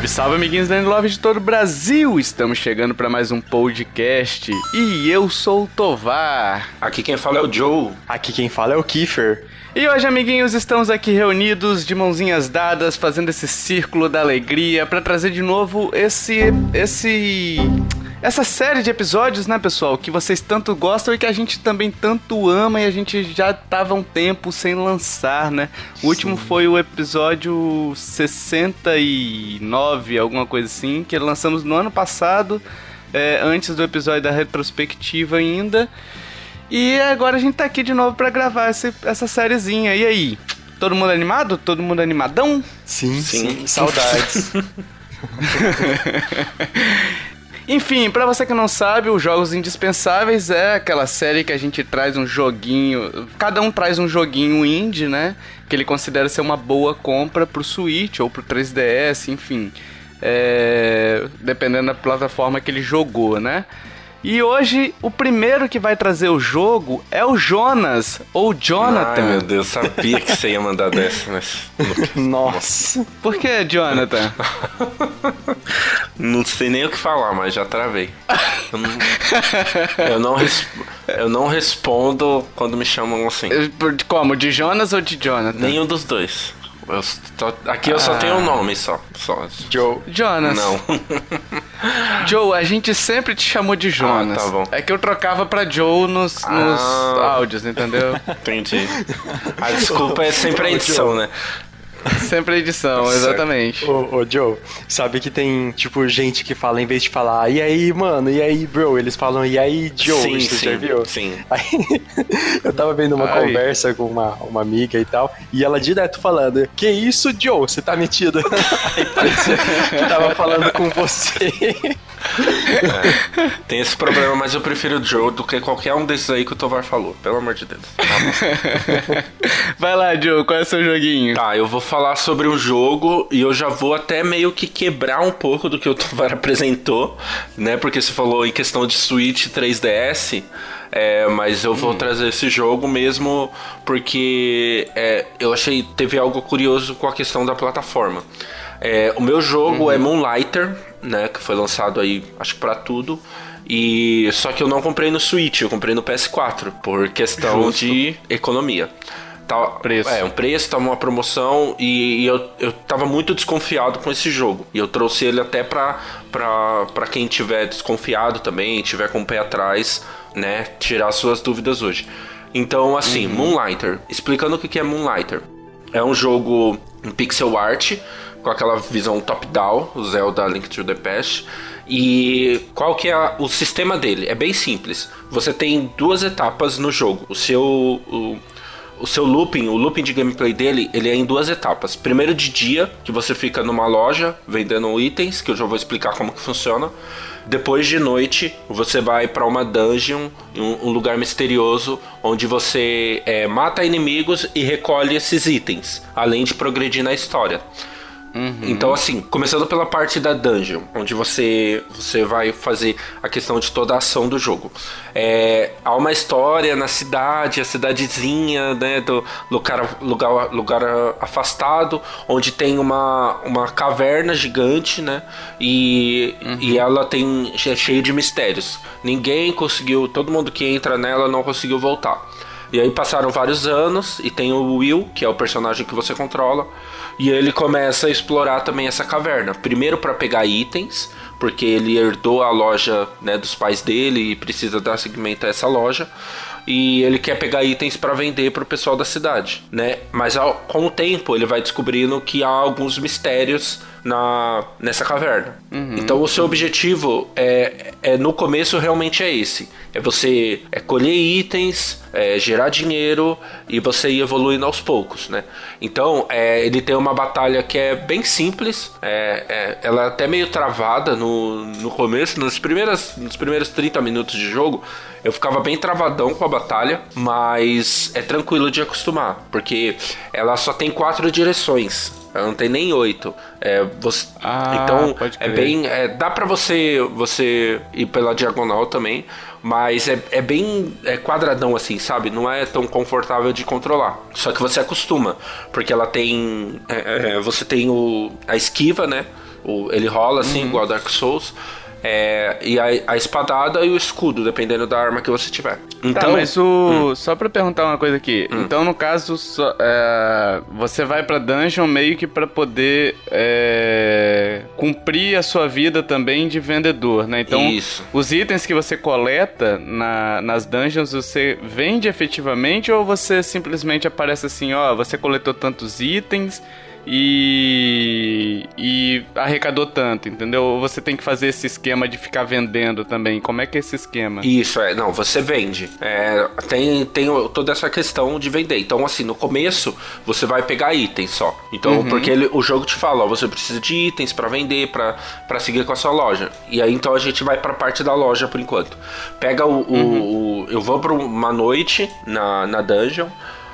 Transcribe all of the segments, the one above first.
Salve, salve, amiguinhos da Love de todo o Brasil! Estamos chegando para mais um podcast e eu sou o Tovar. Aqui quem fala é o Joe. Aqui quem fala é o Kiefer. E hoje, amiguinhos, estamos aqui reunidos de mãozinhas dadas, fazendo esse círculo da alegria para trazer de novo esse esse essa série de episódios, né, pessoal, que vocês tanto gostam e que a gente também tanto ama e a gente já tava um tempo sem lançar, né? O Sim. último foi o episódio 69, alguma coisa assim, que lançamos no ano passado, é, antes do episódio da retrospectiva ainda. E agora a gente tá aqui de novo para gravar essa, essa sériezinha. E aí? Todo mundo animado? Todo mundo animadão? Sim, sim. sim. Saudades. Enfim, para você que não sabe, os Jogos Indispensáveis é aquela série que a gente traz um joguinho. Cada um traz um joguinho indie, né? Que ele considera ser uma boa compra pro Switch ou pro 3DS, enfim. É, dependendo da plataforma que ele jogou, né? E hoje, o primeiro que vai trazer o jogo é o Jonas, ou Jonathan. Ai, meu Deus, sabia que você ia mandar dessa, mas... Nossa. Por que, Jonathan? não sei nem o que falar, mas já travei. Eu não, eu não, eu não respondo quando me chamam assim. Como? De Jonas ou de Jonathan? Nenhum dos dois. Eu tô, aqui eu ah. só tenho um nome só, só. Joe. Jonas. Não. Joe, a gente sempre te chamou de Jonas. Ah, tá bom. É que eu trocava pra Joe nos, ah. nos áudios, entendeu? Entendi. A desculpa é sempre a edição, né? Sempre edição, exatamente. Ô, ô, Joe, sabe que tem, tipo, gente que fala, em vez de falar, e aí, mano, e aí, bro, eles falam, e aí, Joe, sim, você sim, já viu? Sim. Aí, eu tava vendo uma Ai. conversa com uma, uma amiga e tal, e ela direto falando, que isso, Joe, você tá metido? aí parecia que tava falando com você. É, tem esse problema, mas eu prefiro o Joe do que qualquer um desses aí que o Tovar falou, pelo amor de Deus. Vai lá, Joe, qual é o seu joguinho? Tá, eu vou falar sobre um jogo e eu já vou até meio que quebrar um pouco do que o Tovar apresentou, né? Porque você falou em questão de Switch 3DS. É, mas eu vou hum. trazer esse jogo mesmo porque é, eu achei teve algo curioso com a questão da plataforma. É, o meu jogo é uhum. é Moonlighter, né, que foi lançado aí acho que para tudo. E só que eu não comprei no Switch, eu comprei no PS4 por questão Justo. de economia. Tá, preço. É, um preço, tava uma promoção e, e, eu, eu tava muito desconfiado com esse jogo. E eu trouxe ele até pra, pra, pra quem tiver desconfiado também, tiver com o pé atrás, né, tirar suas dúvidas hoje. Então, assim, uhum. Moonlighter. Explicando o que é Moonlighter. É um jogo em pixel art, com aquela visão top-down, o Zelda Link to the Past. E qual que é o sistema dele? É bem simples. Você tem duas etapas no jogo. O seu o, o seu looping, o looping de gameplay dele, ele é em duas etapas. Primeiro de dia, que você fica numa loja vendendo itens, que eu já vou explicar como que funciona. Depois de noite, você vai para uma dungeon, um, um, lugar misterioso, onde você é, mata inimigos e recolhe esses itens, além de progredir na história. Uhum. Então, assim, começando pela parte da dungeon, onde você, você vai fazer a questão de toda a ação do jogo. É, há uma história na cidade, a cidadezinha, né, do lugar, lugar, lugar afastado, onde tem uma, uma caverna gigante, né, e, uhum. e ela tem é cheio de mistérios. Ninguém conseguiu, todo mundo que entra nela não conseguiu voltar. E aí passaram vários anos e tem o Will, que é o personagem que você controla, e ele começa a explorar também essa caverna. Primeiro para pegar itens, porque ele herdou a loja né, dos pais dele e precisa dar seguimento a essa loja. E ele quer pegar itens para vender para o pessoal da cidade, né? Mas ao, com o tempo ele vai descobrindo que há alguns mistérios na, nessa caverna. Uhum. Então o seu objetivo é, é no começo realmente é esse: é você é colher itens, é, gerar dinheiro e você ir evoluindo aos poucos, né? Então é, ele tem uma batalha que é bem simples, é, é, ela é até meio travada no, no começo, nos primeiros, nos primeiros 30 minutos de jogo. Eu ficava bem travadão com a batalha, mas é tranquilo de acostumar, porque ela só tem quatro direções Ela não tem nem oito. É, você, Ah, então é bem. é, dá pra você você ir pela diagonal também. Mas é, é bem é quadradão assim, sabe? Não é tão confortável de controlar. Só que você acostuma. Porque ela tem. é, é, você tem o, a esquiva, né? O, ele rola assim, igual Dark Souls. É, e a, a espadada e o escudo, dependendo da arma que você tiver. Tá, Então, mas o. Só pra perguntar uma coisa aqui. Então, no caso, só- é, você vai pra dungeon meio que pra poder é, cumprir a sua vida também de vendedor, né? Então, Isso. os itens que você coleta na- nas dungeons, você vende efetivamente ou você simplesmente aparece assim, ó, você coletou tantos itens e, e arrecadou tanto, entendeu? Ou você tem que fazer esse esquema de ficar vendendo também. Como é que é esse esquema? Isso, é. Não, você vende. É, tem, tem toda essa questão de vender. Então, assim, no começo, você vai pegar itens só. Então, porque ele- o jogo te fala, ó, você precisa de itens pra vender, pra pra seguir com a sua loja. E aí, então, a gente vai pra parte da loja por enquanto. Pega o... o- o- eu vou pra uma noite na, na dungeon.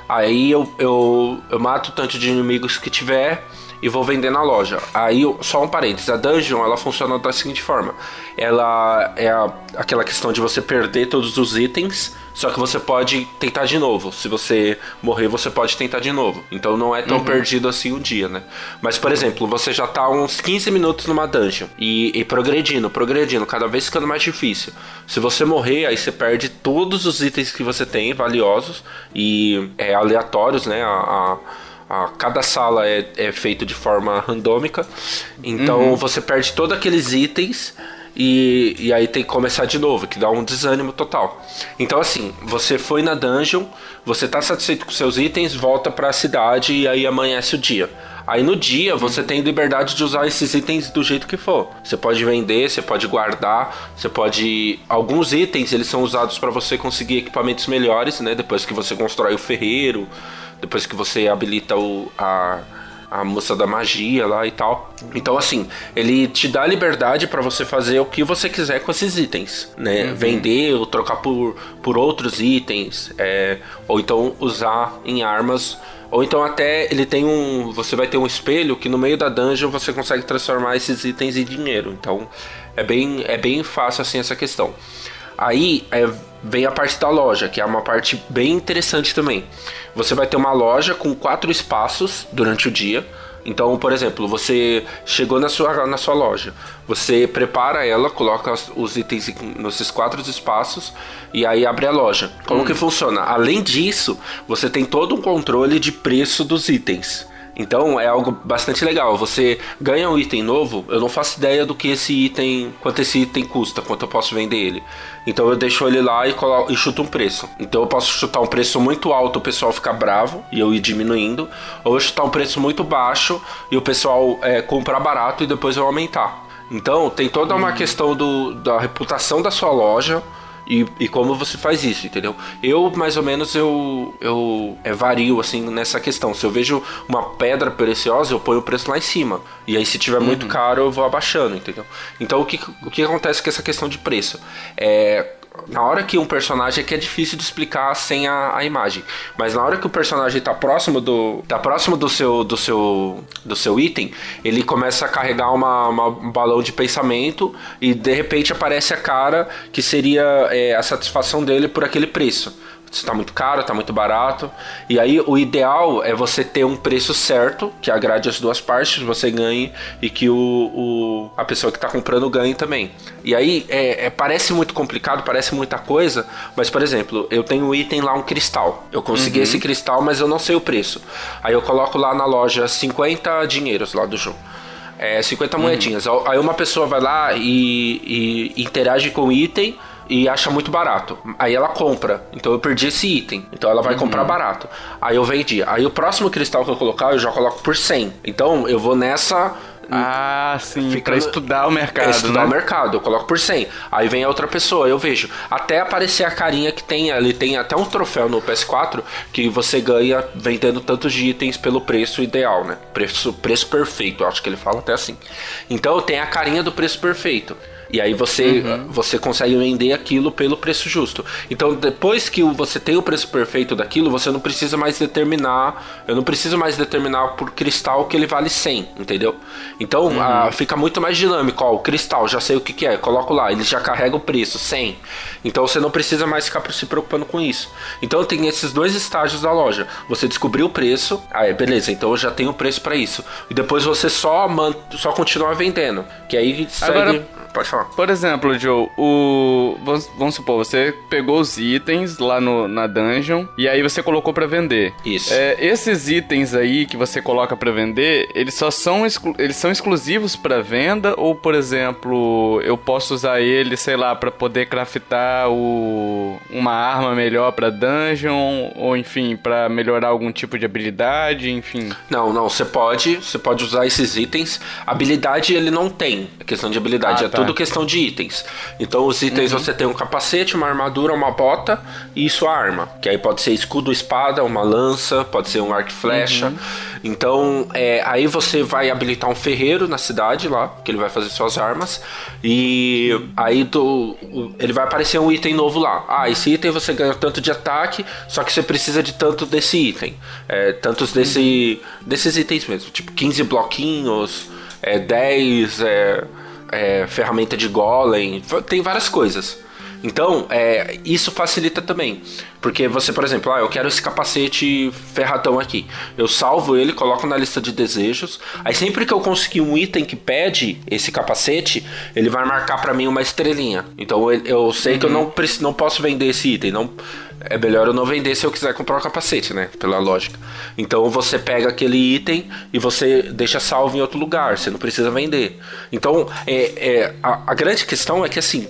Aí eu, eu, eu mato o tanto de inimigos que tiver e vou vender na loja. Aí, só um parênteses, a dungeon ela funciona da seguinte forma: ela é a- aquela questão de você perder todos os itens, só que você pode tentar de novo. Se você morrer, você pode tentar de novo. Então não é tão perdido assim o dia, né? Mas, por exemplo, você já tá uns 15 minutos numa dungeon e, e progredindo, progredindo, cada vez ficando mais difícil. Se você morrer, aí você perde todos os itens que você tem, valiosos e é, aleatórios, né? A, a- a- cada sala é, é feito de forma randômica, então você perde todos aqueles itens e, e aí tem que começar de novo, que dá um desânimo total. Então, assim, você foi na dungeon, você tá satisfeito com seus itens, volta pra cidade e aí amanhece o dia. Aí no dia você tem liberdade de usar esses itens do jeito que for. Você pode vender, você pode guardar, você pode. Alguns itens eles são usados para você conseguir equipamentos melhores, né? Depois que você constrói o ferreiro, depois que você habilita o, a, a moça da magia lá e tal. Então, assim, ele te dá liberdade para você fazer o que você quiser com esses itens, né? Vender ou trocar por, por outros itens, é, ou então usar em armas. Ou então até ele tem um. Você vai ter um espelho que no meio da dungeon você consegue transformar esses itens em dinheiro. Então é bem, é bem fácil assim essa questão. Aí é, vem a parte da loja, que é uma parte bem interessante também. Você vai ter uma loja com quatro espaços durante o dia. Então, por exemplo, você chegou na sua, na sua loja, você prepara ela, coloca os- itens nesses quatro espaços e aí abre a loja. Como que funciona? Além disso, você tem todo um controle de preço dos itens. Então é algo bastante legal. Você ganha um item novo, eu não faço ideia do que esse item, quanto esse item custa, quanto eu posso vender ele. Então eu deixo ele lá e, colo- e chuto um preço. Então eu posso chutar um preço muito alto, o pessoal fica bravo e eu ir diminuindo, ou eu chutar um preço muito baixo e o pessoal é, comprar barato e depois eu aumentar. Então tem toda uma questão do, da reputação da sua loja. E, e como você faz isso, entendeu? Eu, mais ou menos, eu, eu é, vario, assim, nessa questão. Se eu vejo uma pedra preciosa, eu ponho o preço lá em cima. E aí, se tiver muito caro, eu vou abaixando, entendeu? Então, o que, o que acontece com essa questão de preço? É... Na hora que um personagem é que é difícil de explicar sem a, a imagem, mas na hora que o personagem tá próximo do tá próximo do seu do seu do seu item, ele começa a carregar uma, uma- um balão de pensamento e de repente aparece a cara que seria é, a satisfação dele por aquele preço. Se tá muito caro, tá muito barato. E aí o ideal é você ter um preço certo, que agrade as duas partes, você ganhe e que o, o- a pessoa que tá comprando ganhe também. E aí é, é- parece muito complicado, parece muita coisa, mas por exemplo, eu tenho um item lá, um cristal. Eu consegui esse cristal, mas eu não sei o preço. Aí eu coloco lá na loja 50 dinheiros lá do jogo. É, 50 moedinhas. Aí uma pessoa vai lá e, e interage com o item e acha muito barato. Aí ela compra. Então eu perdi esse item. Então ela vai comprar barato. Aí eu vendi. Aí o próximo cristal que eu colocar, eu já coloco por 100. Então eu vou nessa. Ah, sim, Fica pra estudar o mercado, é estudar né? o mercado, eu coloco por 100. Aí vem a outra pessoa, eu vejo. Até aparecer a carinha que tem, ele tem até um troféu no PS4 que você ganha vendendo tantos de itens pelo preço ideal, né? Preço, preço perfeito, acho que ele fala até assim. Então tem a carinha do preço perfeito. E aí você, uhum. você consegue vender aquilo pelo preço justo. Então, depois que você tem o preço perfeito daquilo, você não precisa mais determinar. Eu não preciso mais determinar por cristal que ele vale 100, entendeu? Então, uhum. a, fica muito mais dinâmico. Ó, o cristal, já sei o que, que é, coloco lá, ele já carrega o preço, 100. Então, você não precisa mais ficar se preocupando com isso. Então, tem esses dois estágios da loja. Você descobriu o preço, aí beleza, então eu já tenho o preço para isso. E depois você só, man, só continua vendendo. Que aí segue... Agora Pode falar. Por exemplo, Joe, o. Vamos, supor, você pegou os itens lá no, na dungeon e aí você colocou para vender. Isso. É, esses itens aí que você coloca para vender, eles só são, eles são exclusivos para venda? Ou, por exemplo, eu posso usar ele, sei lá, para poder craftar o, uma arma melhor pra dungeon? Ou, enfim, para melhorar algum tipo de habilidade, enfim? Não, não, você pode, você pode usar esses itens. Habilidade ele não tem, a questão de habilidade. Ah, é tá. tudo questão de itens. Então, os itens uhum. você tem um capacete, uma armadura, uma bota e sua arma. Que aí pode ser escudo, espada, uma lança, pode ser um arco e flecha. Uhum. Então, é, aí você vai habilitar um ferreiro na cidade lá, que ele vai fazer suas armas. E aí do, ele vai aparecer um item novo lá. Ah, esse item você ganha tanto de ataque, só que você precisa de tanto desse item. É, tantos desse, uhum. desses itens mesmo. Tipo, 15 bloquinhos, é, 10. É, é, ferramenta de golem, tem várias coisas. Então, é, isso facilita também. Porque você, por exemplo, ah, eu quero esse capacete ferradão aqui. Eu salvo ele, coloco na lista de desejos. Aí sempre que eu conseguir um item que pede esse capacete, ele vai marcar para mim uma estrelinha. Então eu, eu sei uhum. que eu não, não posso vender esse item. Não, é melhor eu não vender se eu quiser comprar o capacete, né? Pela lógica. Então você pega aquele item e você deixa salvo em outro lugar, você não precisa vender. Então é, é a, a grande questão é que assim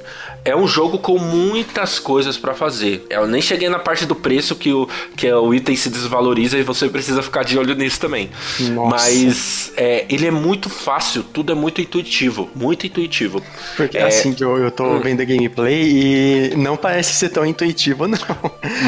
é um jogo com muitas coisas para fazer. Eu nem cheguei na parte do preço que o, que o item se desvaloriza e você precisa ficar de olho nisso também. Nossa. Mas é, ele é muito fácil, tudo é muito intuitivo, muito intuitivo. Porque é, assim que eu, eu tô hum. vendo gameplay e não parece ser tão intuitivo, não.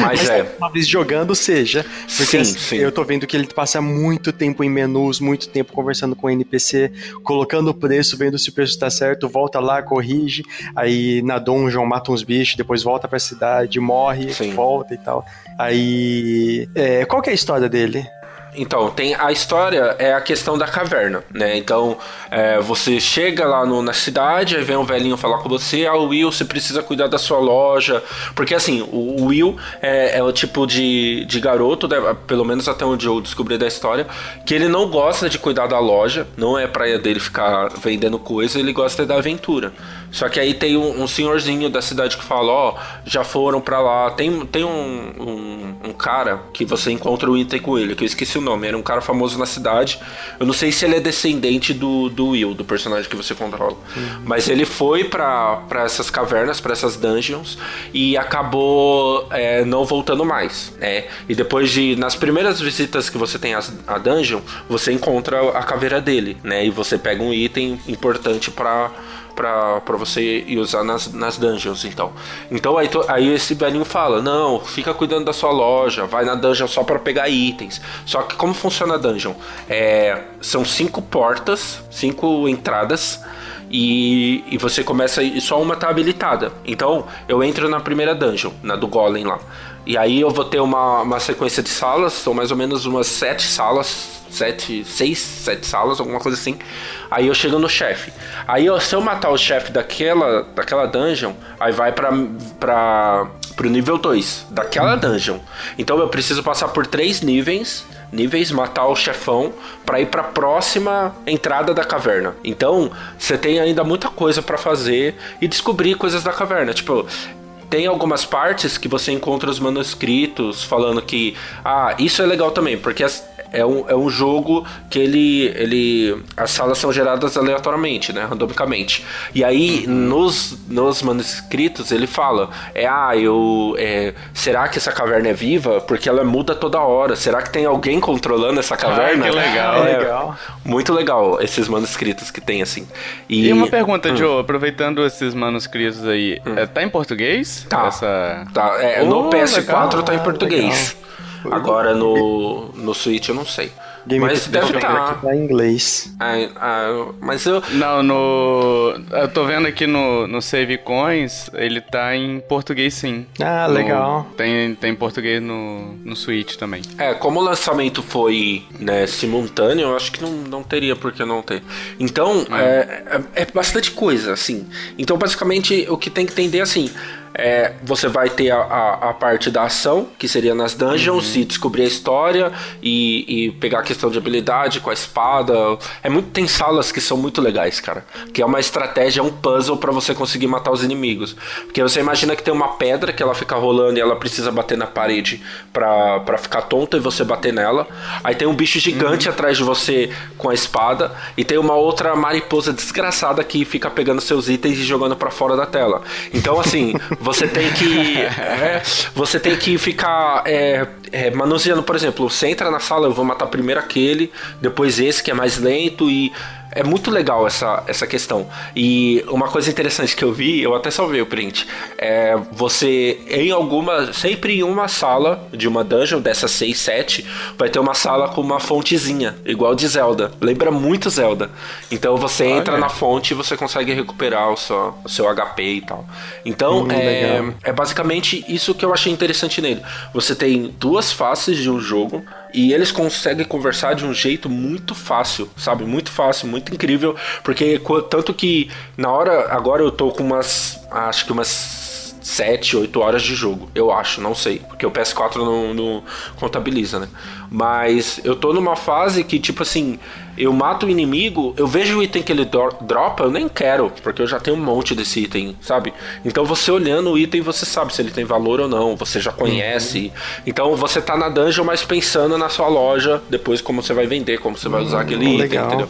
Mas, Mas é. Uma vez jogando, seja. Porque sim, assim, sim. eu tô vendo que ele passa muito tempo em menus, muito tempo conversando com o NPC, colocando o preço, vendo se o preço tá certo, volta lá, corrige, aí na dungeon, mata uns bichos, depois volta pra cidade, morre, Sim. volta e tal. Aí. É, qual que é a história dele? Então, tem a história é a questão da caverna, né? Então, é, você chega lá no, na cidade, aí vem um velhinho falar com você, ah, Will, você precisa cuidar da sua loja. Porque assim, o, o Will é, é, o tipo de, de garoto, né? pelo menos até onde eu descobri da história, que ele não gosta de cuidar da loja, não é praia dele ficar vendendo coisa, ele gosta da aventura. Só que aí tem um, um senhorzinho da cidade que fala, ó, oh, já foram para lá. Tem, tem um, um, um, cara que você encontra o item com ele, que eu esqueci o nome, era um cara famoso na cidade. Eu não sei se ele é descendente do, do Will, do personagem que você controla. Uhum. Mas ele foi para essas cavernas, para essas dungeons, e acabou é, não voltando mais. Né? E depois de. Nas primeiras visitas que você tem a, a dungeon, você encontra a caveira dele, né? E você pega um item importante para para você usar nas, nas dungeons, então. Então aí, aí esse velhinho fala: Não, fica cuidando da sua loja, vai na dungeon só para pegar itens. Só que como funciona a dungeon? É, são cinco portas, cinco entradas. E, e você começa e só uma tá habilitada. Então eu entro na primeira dungeon, na do Golem lá. E aí eu vou ter uma, uma sequência de salas, são mais ou menos umas sete salas sete, seis, sete salas, alguma coisa assim. Aí eu chego no chefe. Aí eu, se eu matar o chefe daquela, daquela dungeon, aí vai pra, pra, pro nível 2 daquela dungeon. Então eu preciso passar por três níveis níveis, matar o chefão para ir para a próxima entrada da caverna. Então, você tem ainda muita coisa para fazer e descobrir coisas da caverna. Tipo, tem algumas partes que você encontra os manuscritos falando que ah, isso é legal também, porque as, é um, é um jogo que ele, ele. As salas são geradas aleatoriamente, né? Randomicamente. E aí, nos, nos manuscritos, ele fala: é, ah, eu. É, será que essa caverna é viva? Porque ela muda toda hora. Será que tem alguém controlando essa caverna? Ah, que legal, é, legal. Muito legal esses manuscritos que tem, assim. E, e uma pergunta, hum. Joe, aproveitando esses manuscritos aí, hum. é, tá em português? Tá. Essa... tá é, oh, no PS4 legal. tá em português. Legal. Agora no, no Switch eu não sei. Game mas deve estar. Tá. em inglês. É, é, mas eu. Não, no. Eu tô vendo aqui no, no Save Coins, ele tá em português sim. Ah, no, legal. Tem, tem português no, no Switch também. É, como o lançamento foi né, simultâneo, eu acho que não, não teria por que não ter. Então, é, é, é bastante coisa, assim. Então, basicamente, o que tem que entender assim. É, você vai ter a, a, a, parte da ação, que seria nas dungeons, uhum. e descobrir a história e, e, pegar a questão de habilidade com a espada. É muito, tem salas que são muito legais, cara. Que é uma estratégia, um puzzle para você conseguir matar os inimigos. Porque você imagina que tem uma pedra que ela fica rolando e ela precisa bater na parede pra, pra ficar tonta e você bater nela. Aí tem um bicho gigante uhum. atrás de você com a espada. E tem uma outra mariposa desgraçada que fica pegando seus itens e jogando para fora da tela. Então, assim. Você tem que. é, você tem que ficar é, é, manuseando, por exemplo, você entra na sala, eu vou matar primeiro aquele, depois esse que é mais lento e é muito legal essa, essa questão. E uma coisa interessante que eu vi, eu até salvei o print, é você em alguma, sempre em uma sala de uma dungeon dessas 6, 7, vai ter uma sala com uma fontezinha, igual de Zelda. Lembra muito Zelda. Então você Olha. entra na fonte e você consegue recuperar o seu, o seu HP e tal. Então hum, é, é basicamente isso que eu achei interessante nele. Você tem duas faces de um jogo e eles conseguem conversar de um jeito muito fácil, sabe? Muito fácil, muito incrível. Porque tanto que na hora. Agora eu tô com umas. Acho que umas 7, 8 horas de jogo, eu acho, não sei, porque o PS4 não, não, contabiliza, né? Mas eu tô numa fase que, tipo assim, eu mato o inimigo, eu vejo o item que ele dropa, eu nem quero, porque eu já tenho um monte desse item, sabe? Então você olhando o item, você sabe se ele tem valor ou não, você já conhece. Uhum. Então você tá na dungeon, mas pensando na sua loja, depois como você vai vender, como você vai usar uhum, aquele item, legal. entendeu?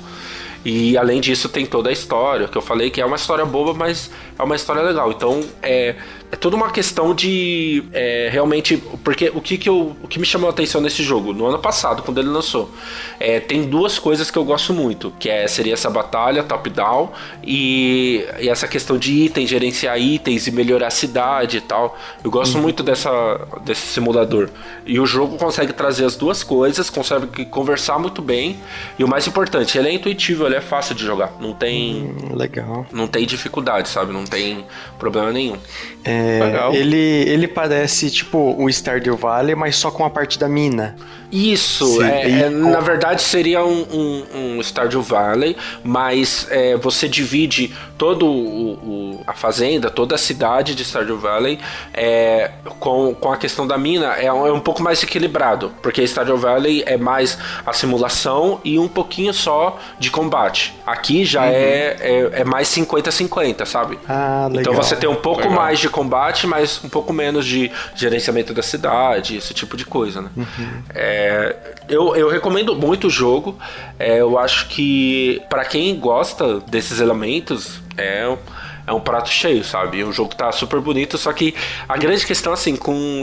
E além disso, tem toda a história, que eu falei que é uma história boba, mas é uma história legal. Então, é, é toda uma questão de é, realmente. Porque o que, que, eu, o que me chamou a atenção nesse jogo, no ano passado, quando ele lançou, é, tem duas coisas que eu gosto muito: que é, seria essa batalha top-down e, e, essa questão de itens, gerenciar itens e melhorar a cidade e tal. Eu gosto uhum. muito dessa, desse simulador. E o jogo consegue trazer as duas coisas, consegue conversar muito bem. E o mais importante, ele é intuitivo, ele é fácil de jogar. Não tem. Hum, legal. Não tem dificuldade, sabe? Não tem problema nenhum. É, é, ele, ele parece tipo o Stardew Valley, mas só com a parte da mina. Isso, é, é, na verdade seria um, um, um Stardew Valley, mas é, você divide toda a fazenda, toda a cidade de Stardew Valley é, com, com a questão da mina é um, é um pouco mais equilibrado, porque Stardew Valley é mais a simulação e um pouquinho só de combate. Aqui já uhum. é, é, é, mais 50-50, sabe? Ah, legal. Então você tem um pouco legal. mais de combate, mas um pouco menos de gerenciamento da cidade, esse tipo de coisa, né? Uhum. É, é, eu, eu recomendo muito o jogo. É, eu acho que para quem gosta desses elementos, é, é um prato cheio, sabe? O jogo tá super bonito, só que a grande questão, assim, com,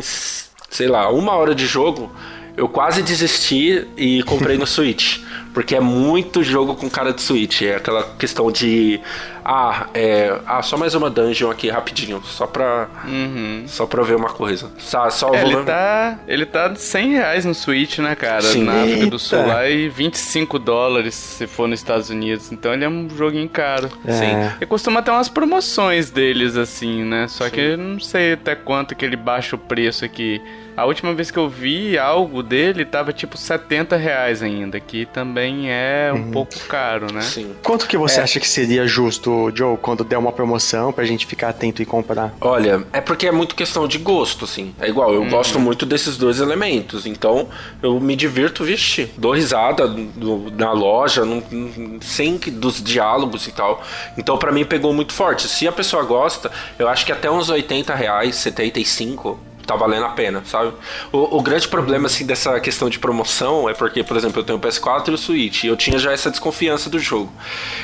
sei lá, uma hora de jogo, eu quase desisti e comprei no Switch. Porque é muito jogo com cara de Switch. É aquela questão de. Ah, é. Ah, só mais uma dungeon aqui rapidinho. Só pra. Uhum. Só pra ver uma coisa. Só, só é, ele tá. Ele tá 100 reais no Switch, né, cara? Sim. Na África do Sul lá e 25 dólares se for nos Estados Unidos. Então ele é um joguinho caro. É. Sim. E costuma ter umas promoções deles, assim, né? Só Sim. que não sei até quanto que ele baixa o preço aqui. A última vez que eu vi algo dele tava tipo 70 reais ainda, que também é um uhum. pouco caro, né? Sim. Quanto que você é. acha que seria justo, Joe, quando der uma promoção pra gente ficar atento e comprar? Olha, é porque é muito questão de gosto, assim. É igual, eu uhum. gosto muito desses dois elementos, então eu me divirto, vixe, dou risada do, na loja, sem dos diálogos e tal. Então para mim pegou muito forte. Se a pessoa gosta, eu acho que até uns 80 reais, 75 tá valendo a pena, sabe? O, o, grande problema, assim, dessa questão de promoção é porque, por exemplo, eu tenho o PS4 e o Switch, e eu tinha já essa desconfiança do jogo.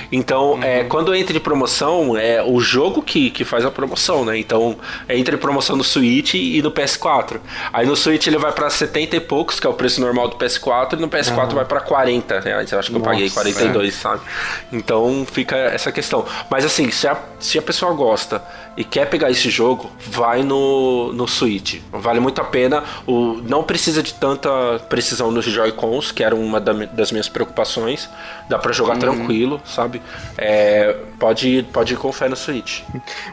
Então, uhum. é, quando entra em promoção, é o jogo que, que faz a promoção, né? Então, entra em promoção no Switch e no PS4. Aí no Switch ele vai para 70 e poucos, que é o preço normal do PS4, e no PS4 uhum. vai para 40 reais. Eu acho que Nossa, eu paguei 42, é. sabe? Então, fica essa questão. Mas assim, se a, se a pessoa gosta e quer pegar esse jogo, vai no, no Switch. Vale muito a pena. O, não precisa de tanta precisão nos Joy-Cons, que era uma das minhas preocupações. Dá para jogar uhum. tranquilo, sabe? É, pode, pode ir com fé no Switch.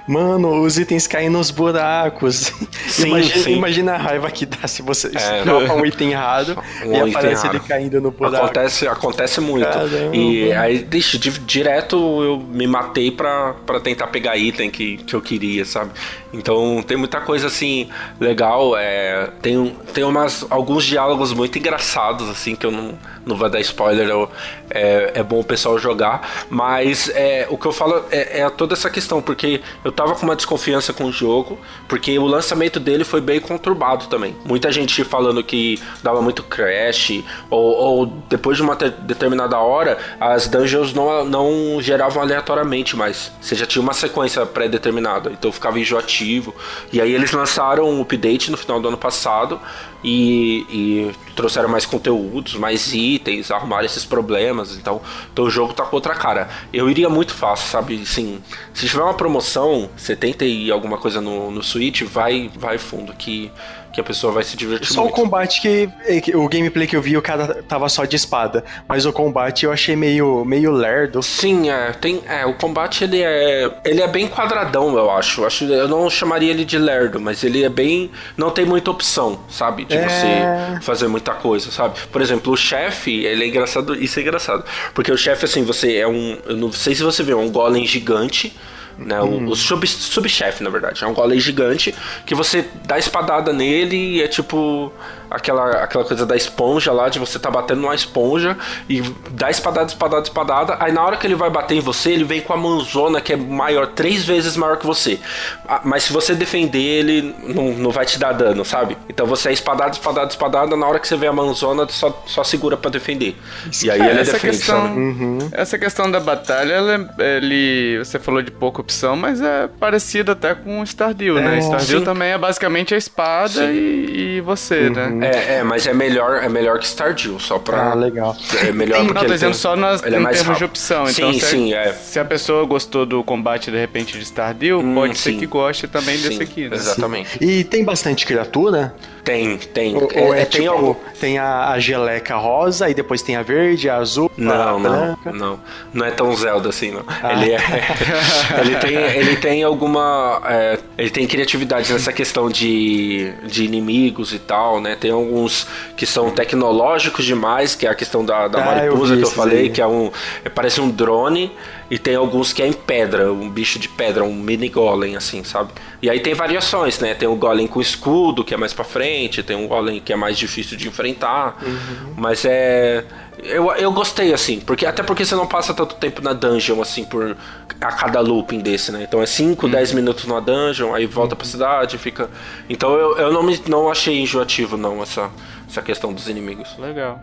Mano, os itens caem nos buracos. Sim, imagina, sim. imagina a raiva que dá se você é, dropa um item errado um e aparece ele caindo no buraco. Acontece, acontece muito. Caramba. E aí, deixa, direto eu me matei pra, pra tentar pegar item que, que eu queria, sabe? Então tem muita coisa assim legal. É, tem tem umas, alguns diálogos muito engraçados, assim, que eu não, não vou dar spoiler, eu, é, é bom o pessoal jogar. Mas é, o que eu falo é, é, toda essa questão, porque eu tava com uma desconfiança com o jogo, porque o lançamento dele foi bem conturbado também. Muita gente falando que dava muito crash, ou, ou depois de uma determinada hora, as dungeons não, não geravam aleatoriamente mais. Você já tinha uma sequência pré-determinada, então ficava enjoativo. E aí eles lançaram um update no final do ano passado e, e, trouxeram mais conteúdos, mais itens, arrumaram esses problemas. Então, então o jogo tá com outra cara. Eu iria muito fácil, sabe? Assim, se tiver uma promoção, 70 e alguma coisa no, no Switch, vai, vai fundo que que a pessoa vai se divertir só muito. Só o combate que, que, o gameplay que eu vi o cara tava só de espada, mas o combate eu achei meio meio lerdo. Sim, é, tem, é, o combate ele é ele é bem quadradão, eu acho. Eu acho eu não chamaria ele de lerdo, mas ele é bem não tem muita opção, sabe, de é... você fazer muita coisa, sabe? Por exemplo, o chefe, ele é engraçado, isso é engraçado, porque o chefe assim, você é um, eu não sei se você vê, um golem gigante né? Hum. O, o sub, subchefe, na verdade. É um golem gigante que você dá espadada nele e é tipo aquela, aquela coisa da esponja lá, de você tá batendo numa esponja e dá espadada, espadada, espadada. Aí na hora que ele vai bater em você, ele vem com a mãozona que é maior, três vezes maior que você. Ah, mas se você defender, ele não, não vai te dar dano, sabe? Então você é espadada, espadada, espadada. Na hora que você vê a mãozona, só, só segura para defender. Isso, e aí é, ele essa defende, questão, uhum. Essa questão da batalha, ela, é, ele, você falou de pouca opção, mas é parecido até com Stardew, né? é, né? Stardew sim. também é basicamente a espada e, e, você, né? uhum. né? É, é, mas é melhor, é melhor que Stardew, só pra. Ah, legal. É melhor tem, porque. Não, tô dizendo só nas, ele é em mais termos rápido. de opção. Então, sim, se, sim, é. se a pessoa gostou do combate de repente de Stardew, hum, pode sim. ser que goste também sim, desse aqui. Né? Exatamente. E tem bastante criatura? Tem, tem. Ou, é, ou é, é tem, tipo, tem a, a, geleca rosa e depois tem a verde, a azul, não, a não. Não, não é tão Zelda assim, não. Ah. Ele, é, ele, tem, ele tem alguma. É, ele tem criatividade nessa questão de, de inimigos e tal, né? Tem alguns que são tecnológicos demais, que é a questão da, da ah, mariposa eu que eu falei, aí. que é um. É, parece um drone. E tem alguns que é em pedra, um bicho de pedra, um mini golem, assim, sabe? E aí tem variações, né? Tem o golem com escudo, que é mais pra frente, tem um golem que é mais difícil de enfrentar. Uhum. Mas é. Eu, eu gostei, assim, porque até porque você não passa tanto tempo na dungeon, assim, por a cada looping desse, né? Então é 5, 10 uhum. minutos na dungeon, aí volta uhum. pra cidade, fica. Então eu, eu não, me, não achei enjoativo, não, essa, essa questão dos inimigos. Legal.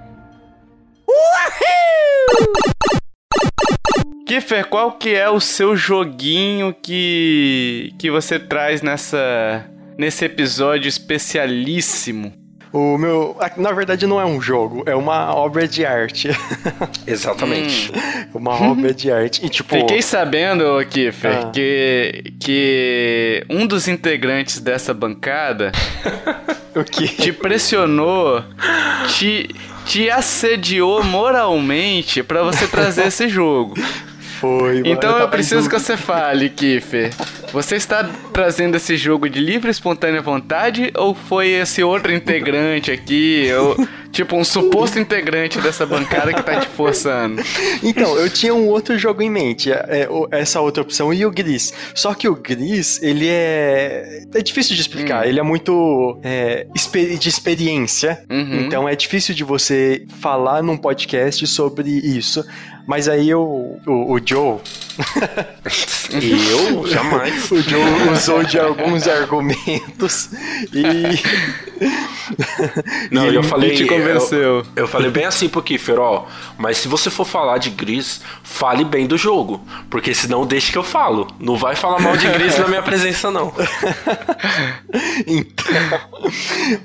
Uhul! Kiffer, qual que é o seu joguinho que que você traz nessa nesse episódio especialíssimo? O meu, na verdade não é um jogo, é uma obra de arte. Exatamente. Hum. uma obra de arte. E tipo, fiquei sabendo, Kiffer, ah. que que um dos integrantes dessa bancada o que te pressionou, te te assediou moralmente para você trazer esse jogo. Foi, Então eu preciso que você fale, Kiffer. Você está trazendo esse jogo de livre e espontânea vontade ou foi esse outro integrante aqui? Ou, tipo, um suposto integrante dessa bancada que tá te forçando? Então, eu tinha um outro jogo em mente, é, essa outra opção, e o Gris. Só que o Gris, ele é. É difícil de explicar, hum. ele é muito é, de experiência. Uhum. Então é difícil de você falar num podcast sobre isso. Mas aí eu, o, o Joe. eu? Jamais. O Joe usou de alguns argumentos e. Não, e eu falei. te convenceu. Eu, eu, falei bem assim pro Kiffer, ó. Mas se você for falar de Gris, fale bem do jogo. Porque senão deixa que eu falo. Não vai falar mal de Gris na minha presença, não. então.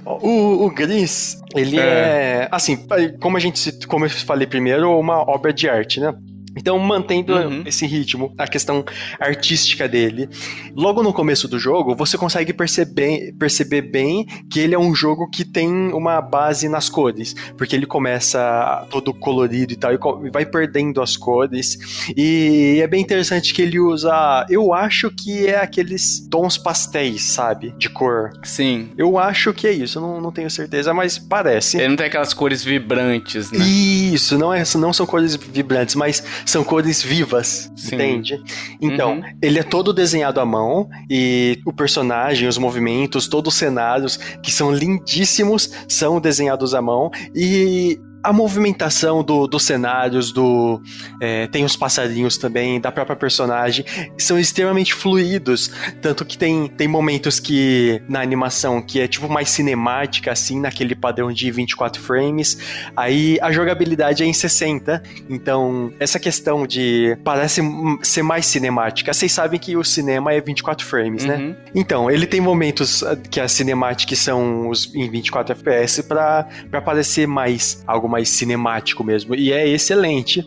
O, o Gris, ele é. é. Assim, como a gente. Como eu falei primeiro, uma obra de arte, né? Então, mantendo uhum. esse ritmo, a questão artística dele. Logo no começo do jogo, você consegue perceber, perceber bem que ele é um jogo que tem uma base nas cores, porque ele começa todo colorido e tal, e vai perdendo as cores. E é bem interessante que ele usa. Eu acho que é aqueles tons pastéis, sabe? De cor. Sim. Eu acho que é isso, eu não, não tenho certeza, mas parece. Ele não tem aquelas cores vibrantes, né? Isso, não, é, não são cores vibrantes, mas são cores vivas, Sim. entende? Então, uhum. ele é todo desenhado à mão e o personagem, os movimentos, todos os cenários que são lindíssimos são desenhados à mão e a movimentação do, dos cenários, do é, tem os passarinhos também, da própria personagem, são extremamente fluidos. Tanto que tem, tem momentos que na animação que é tipo mais cinemática, assim, naquele padrão de 24 frames. Aí a jogabilidade é em 60. Então, essa questão de parece ser mais cinemática. Vocês sabem que o cinema é 24 frames, né? uhum. né? Então, ele tem momentos ah, que a cinemática são os, em 24 FPS para parecer mais algo mais cinemático mesmo. E é excelente.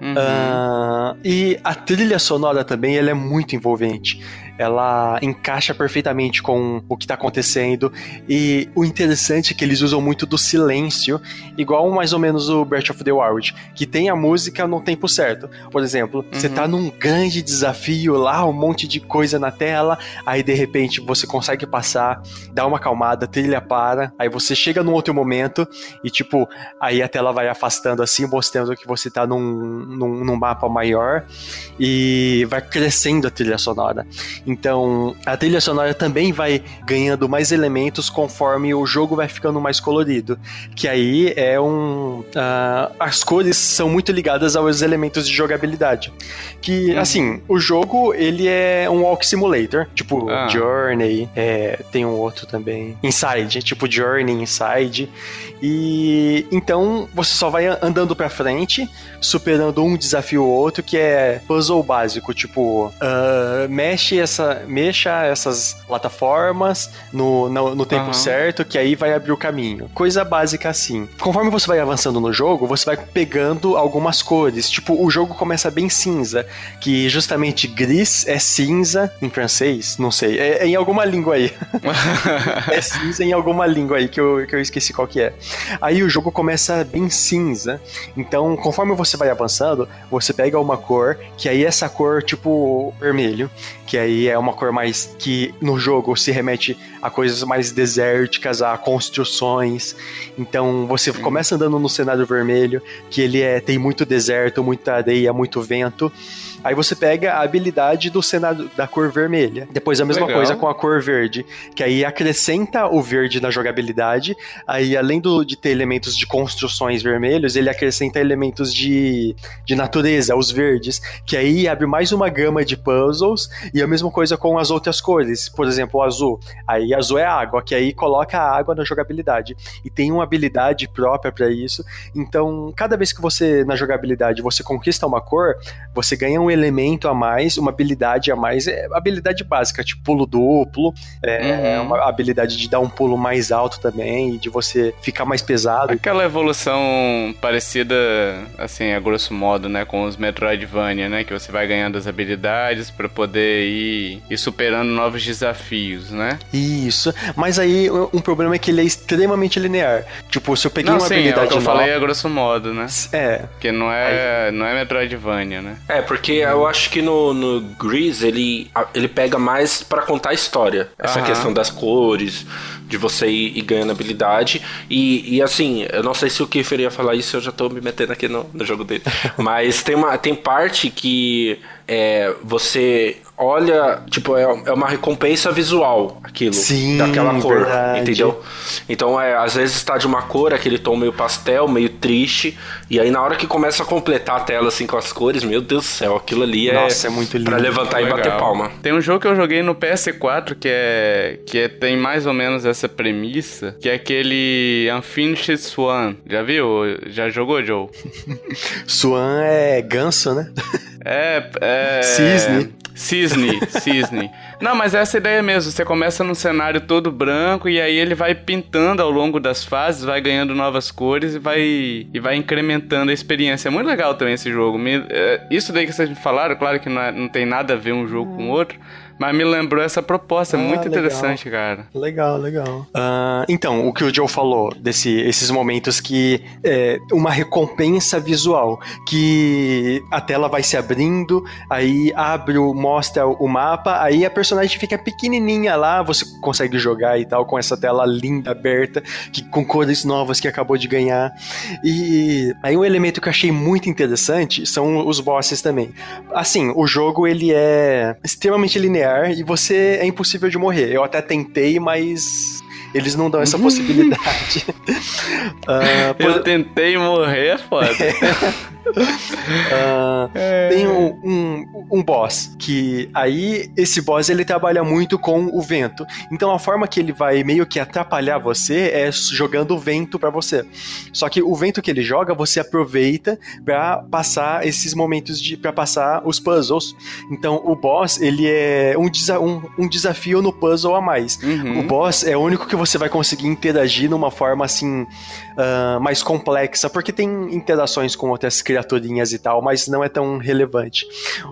Uhum. Uh, e a trilha sonora também ela é muito envolvente ela encaixa perfeitamente com o que está acontecendo. E o interessante é que eles usam muito do silêncio, igual mais ou menos o Breath of the Wild, que tem a música no tempo certo. Por exemplo, uhum. você tá num grande desafio lá, um monte de coisa na tela, aí de repente você consegue passar, dá uma acalmada, a trilha para, aí você chega num outro momento e tipo, aí a tela vai afastando assim, mostrando que você tá num, num, num mapa maior e vai crescendo a trilha sonora. Então, a trilha sonora também vai ganhando mais elementos conforme o jogo vai ficando mais colorido. Que aí é um. Uh, as cores são muito ligadas aos elementos de jogabilidade. Que, uhum. assim, o jogo ele é um walk simulator, tipo ah. Journey, é, tem um outro também. Inside, tipo Journey, Inside. E então você só vai andando pra frente, superando um desafio ou outro, que é puzzle básico, tipo, uh, mexe essa, mexa essas plataformas no, no, no tempo uhum. certo, que aí vai abrir o caminho. Coisa básica assim. Conforme você vai avançando no jogo, você vai pegando algumas cores. Tipo, o jogo começa bem cinza, que justamente gris é cinza em francês, não sei, é, é em alguma língua aí. é cinza em alguma língua aí que eu, que eu esqueci qual que é. Aí o jogo começa bem cinza. Então, conforme você vai avançando, você pega uma cor, que aí essa cor, tipo vermelho, que aí é uma cor mais que no jogo se remete a coisas mais desérticas, a construções. Então, você começa andando no cenário vermelho, que ele é tem muito deserto, muita areia, muito vento. Aí você pega a habilidade do cenário da cor vermelha. Depois a mesma Legal. coisa com a cor verde, que aí acrescenta o verde na jogabilidade. Aí além do, de ter elementos de construções vermelhos, ele acrescenta elementos de, de natureza, os verdes, que aí abre mais uma gama de puzzles. E a mesma coisa com as outras cores. Por exemplo, o azul. Aí azul é água, que aí coloca a água na jogabilidade. E tem uma habilidade própria para isso. Então, cada vez que você na jogabilidade você conquista uma cor, você ganha um elemento a mais, uma habilidade a mais, é habilidade básica, tipo pulo duplo, é uhum. uma habilidade de dar um pulo mais alto também, de você ficar mais pesado. Aquela evolução parecida, assim, a grosso modo, né, com os Metroidvania, né, que você vai ganhando as habilidades para poder ir, ir superando novos desafios, né? Isso, mas aí um problema é que ele é extremamente linear. Tipo, se eu peguei não, uma sim, habilidade é o que eu nova... falei a grosso modo, né? É. Porque não é, aí... não é Metroidvania, né? É, porque eu acho que no, no Grease ele, ele pega mais para contar a história. Essa uhum. questão das cores, de você ir, ir ganhando habilidade. E, e, assim, eu não sei se o Kiefer ia falar isso, eu já tô me metendo aqui no, no jogo dele. Mas tem, uma, tem parte que é, você olha, tipo, é, é uma recompensa visual aquilo, Sim, daquela cor, verdade. entendeu? Então, é, às vezes está de uma cor, aquele tom meio pastel, meio triste, e aí na hora que começa a completar a tela assim com as cores, meu Deus do céu, aquilo ali é, Nossa, é muito lindo. pra levantar Legal. e bater palma. Tem um jogo que eu joguei no PS4 que é que é, tem mais ou menos essa premissa, que é aquele Unfinished Swan. Já viu? Já jogou, Joe? Swan é ganso, né? É, é. Cisne. Cisne, cisne. Não, mas essa é a ideia mesmo. Você começa num cenário todo branco e aí ele vai pintando ao longo das fases, vai ganhando novas cores e vai, e vai incrementando a experiência. É muito legal também esse jogo. É, isso daí que vocês me falaram, claro que não, é, não tem nada a ver um jogo com o outro, mas me lembrou essa proposta, é ah, muito legal. interessante, cara. Legal, legal. Uh, então, o que o Joe falou, desse, esses momentos que é uma recompensa visual, que a tela vai se abrindo, aí abre, o, mostra o mapa, aí a personagem fica pequenininha lá, você consegue jogar e tal, com essa tela linda, aberta, que, com cores novas que acabou de ganhar. E aí um elemento que eu achei muito interessante são os bosses também. Assim, o jogo ele é extremamente linear, linear e você é impossível de morrer. Eu até tentei, mas eles não dão essa possibilidade. uh, por... Eu tentei morrer, é foda. uh, é. Tem um, um, um, boss que aí esse boss ele trabalha muito com o vento. Então a forma que ele vai meio que atrapalhar você é jogando vento para você. Só que o vento que ele joga você aproveita para passar esses momentos de para passar os puzzles. Então o boss ele é um, desa um, um desafio no puzzle a mais. Uhum. O boss é o único que você vai conseguir interagir numa forma assim uh, mais complexa, porque tem interações com outras criaturinhas e tal, mas não é tão relevante.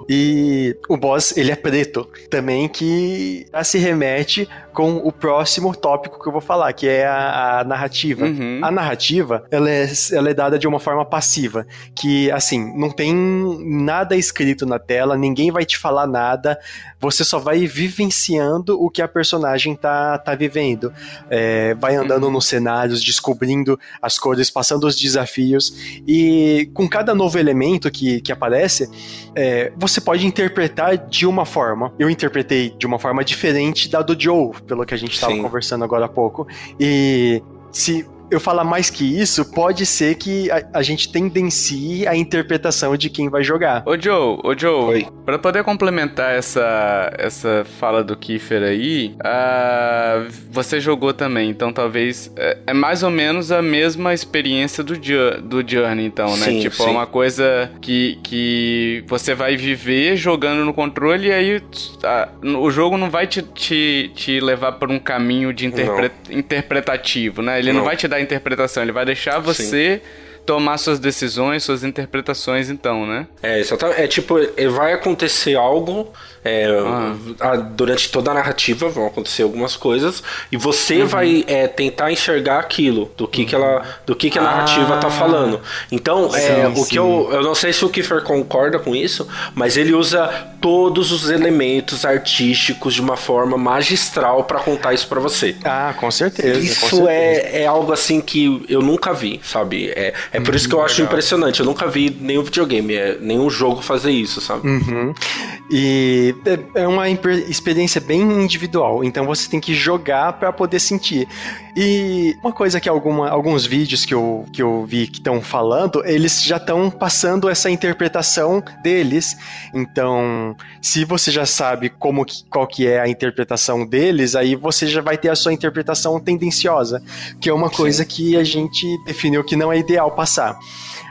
E o boss, ele é preto também, que se remete com o próximo tópico que eu vou falar, que é a, a narrativa. Uhum. A narrativa, ela é, ela é dada de uma forma passiva, que, assim, não tem nada escrito na tela, ninguém vai te falar nada, você só vai vivenciando o que a personagem tá, tá vivendo. É, vai andando uhum. nos cenários, descobrindo as cores, passando os desafios, e com cada novo elemento que, que aparece, é, você pode interpretar de uma forma. Eu interpretei de uma forma diferente da do Joe, pelo que a gente estava conversando agora há pouco. E se eu falar mais que isso, pode ser que a, a, gente tendencie a interpretação de quem vai jogar. Ô Joe, ô Joe, Oi. pra poder complementar essa, essa fala do Kiefer aí, uh, você jogou também, então talvez é, é, mais ou menos a mesma experiência do, do Journey, então, né? Sim, tipo, sim. é uma coisa que, que você vai viver jogando no controle e aí a, o jogo não vai te, te, te levar por um caminho de interpre, interpretativo, né? Ele não. não vai te dar interpretação, ele vai deixar você Sim tomar suas decisões, suas interpretações, então, né? É, exatamente. É tipo, vai acontecer algo é, ah. durante toda a narrativa vão acontecer algumas coisas e você uhum. vai é, tentar enxergar aquilo do que, uhum. que ela do que, que a narrativa tá ah. falando. Então, é, sim, é, o sim. que eu eu não sei se o Kiefer concorda com isso, mas ele usa todos os elementos artísticos de uma forma magistral para contar isso para você. Ah, com certeza. Isso com certeza. É, é algo assim que eu nunca vi, sabe? É, é por isso que eu uhum, acho legal. impressionante. Eu nunca vi nenhum videogame, é, nenhum jogo fazer isso, sabe? Uhum. E é, é uma experiência bem individual, então você tem que jogar para poder sentir. E uma coisa que alguma, alguns vídeos que eu, que eu vi que estão falando, eles já estão passando essa interpretação deles. Então, se você já sabe como que, qual que é a interpretação deles, aí você já vai ter a sua interpretação tendenciosa, que é uma coisa que a gente definiu que não é ideal passar.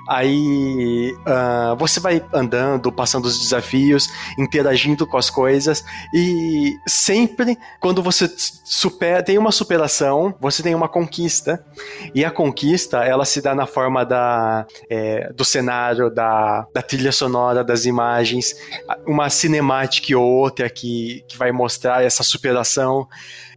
Aí uh, você vai andando, passando os desafios, interagindo com as coisas e sempre quando você supera, tem uma superação, você tem uma conquista e a conquista ela se dá na forma da é, do cenário, da, da trilha sonora, das imagens, uma cinemática ou outra que, que vai mostrar essa superação.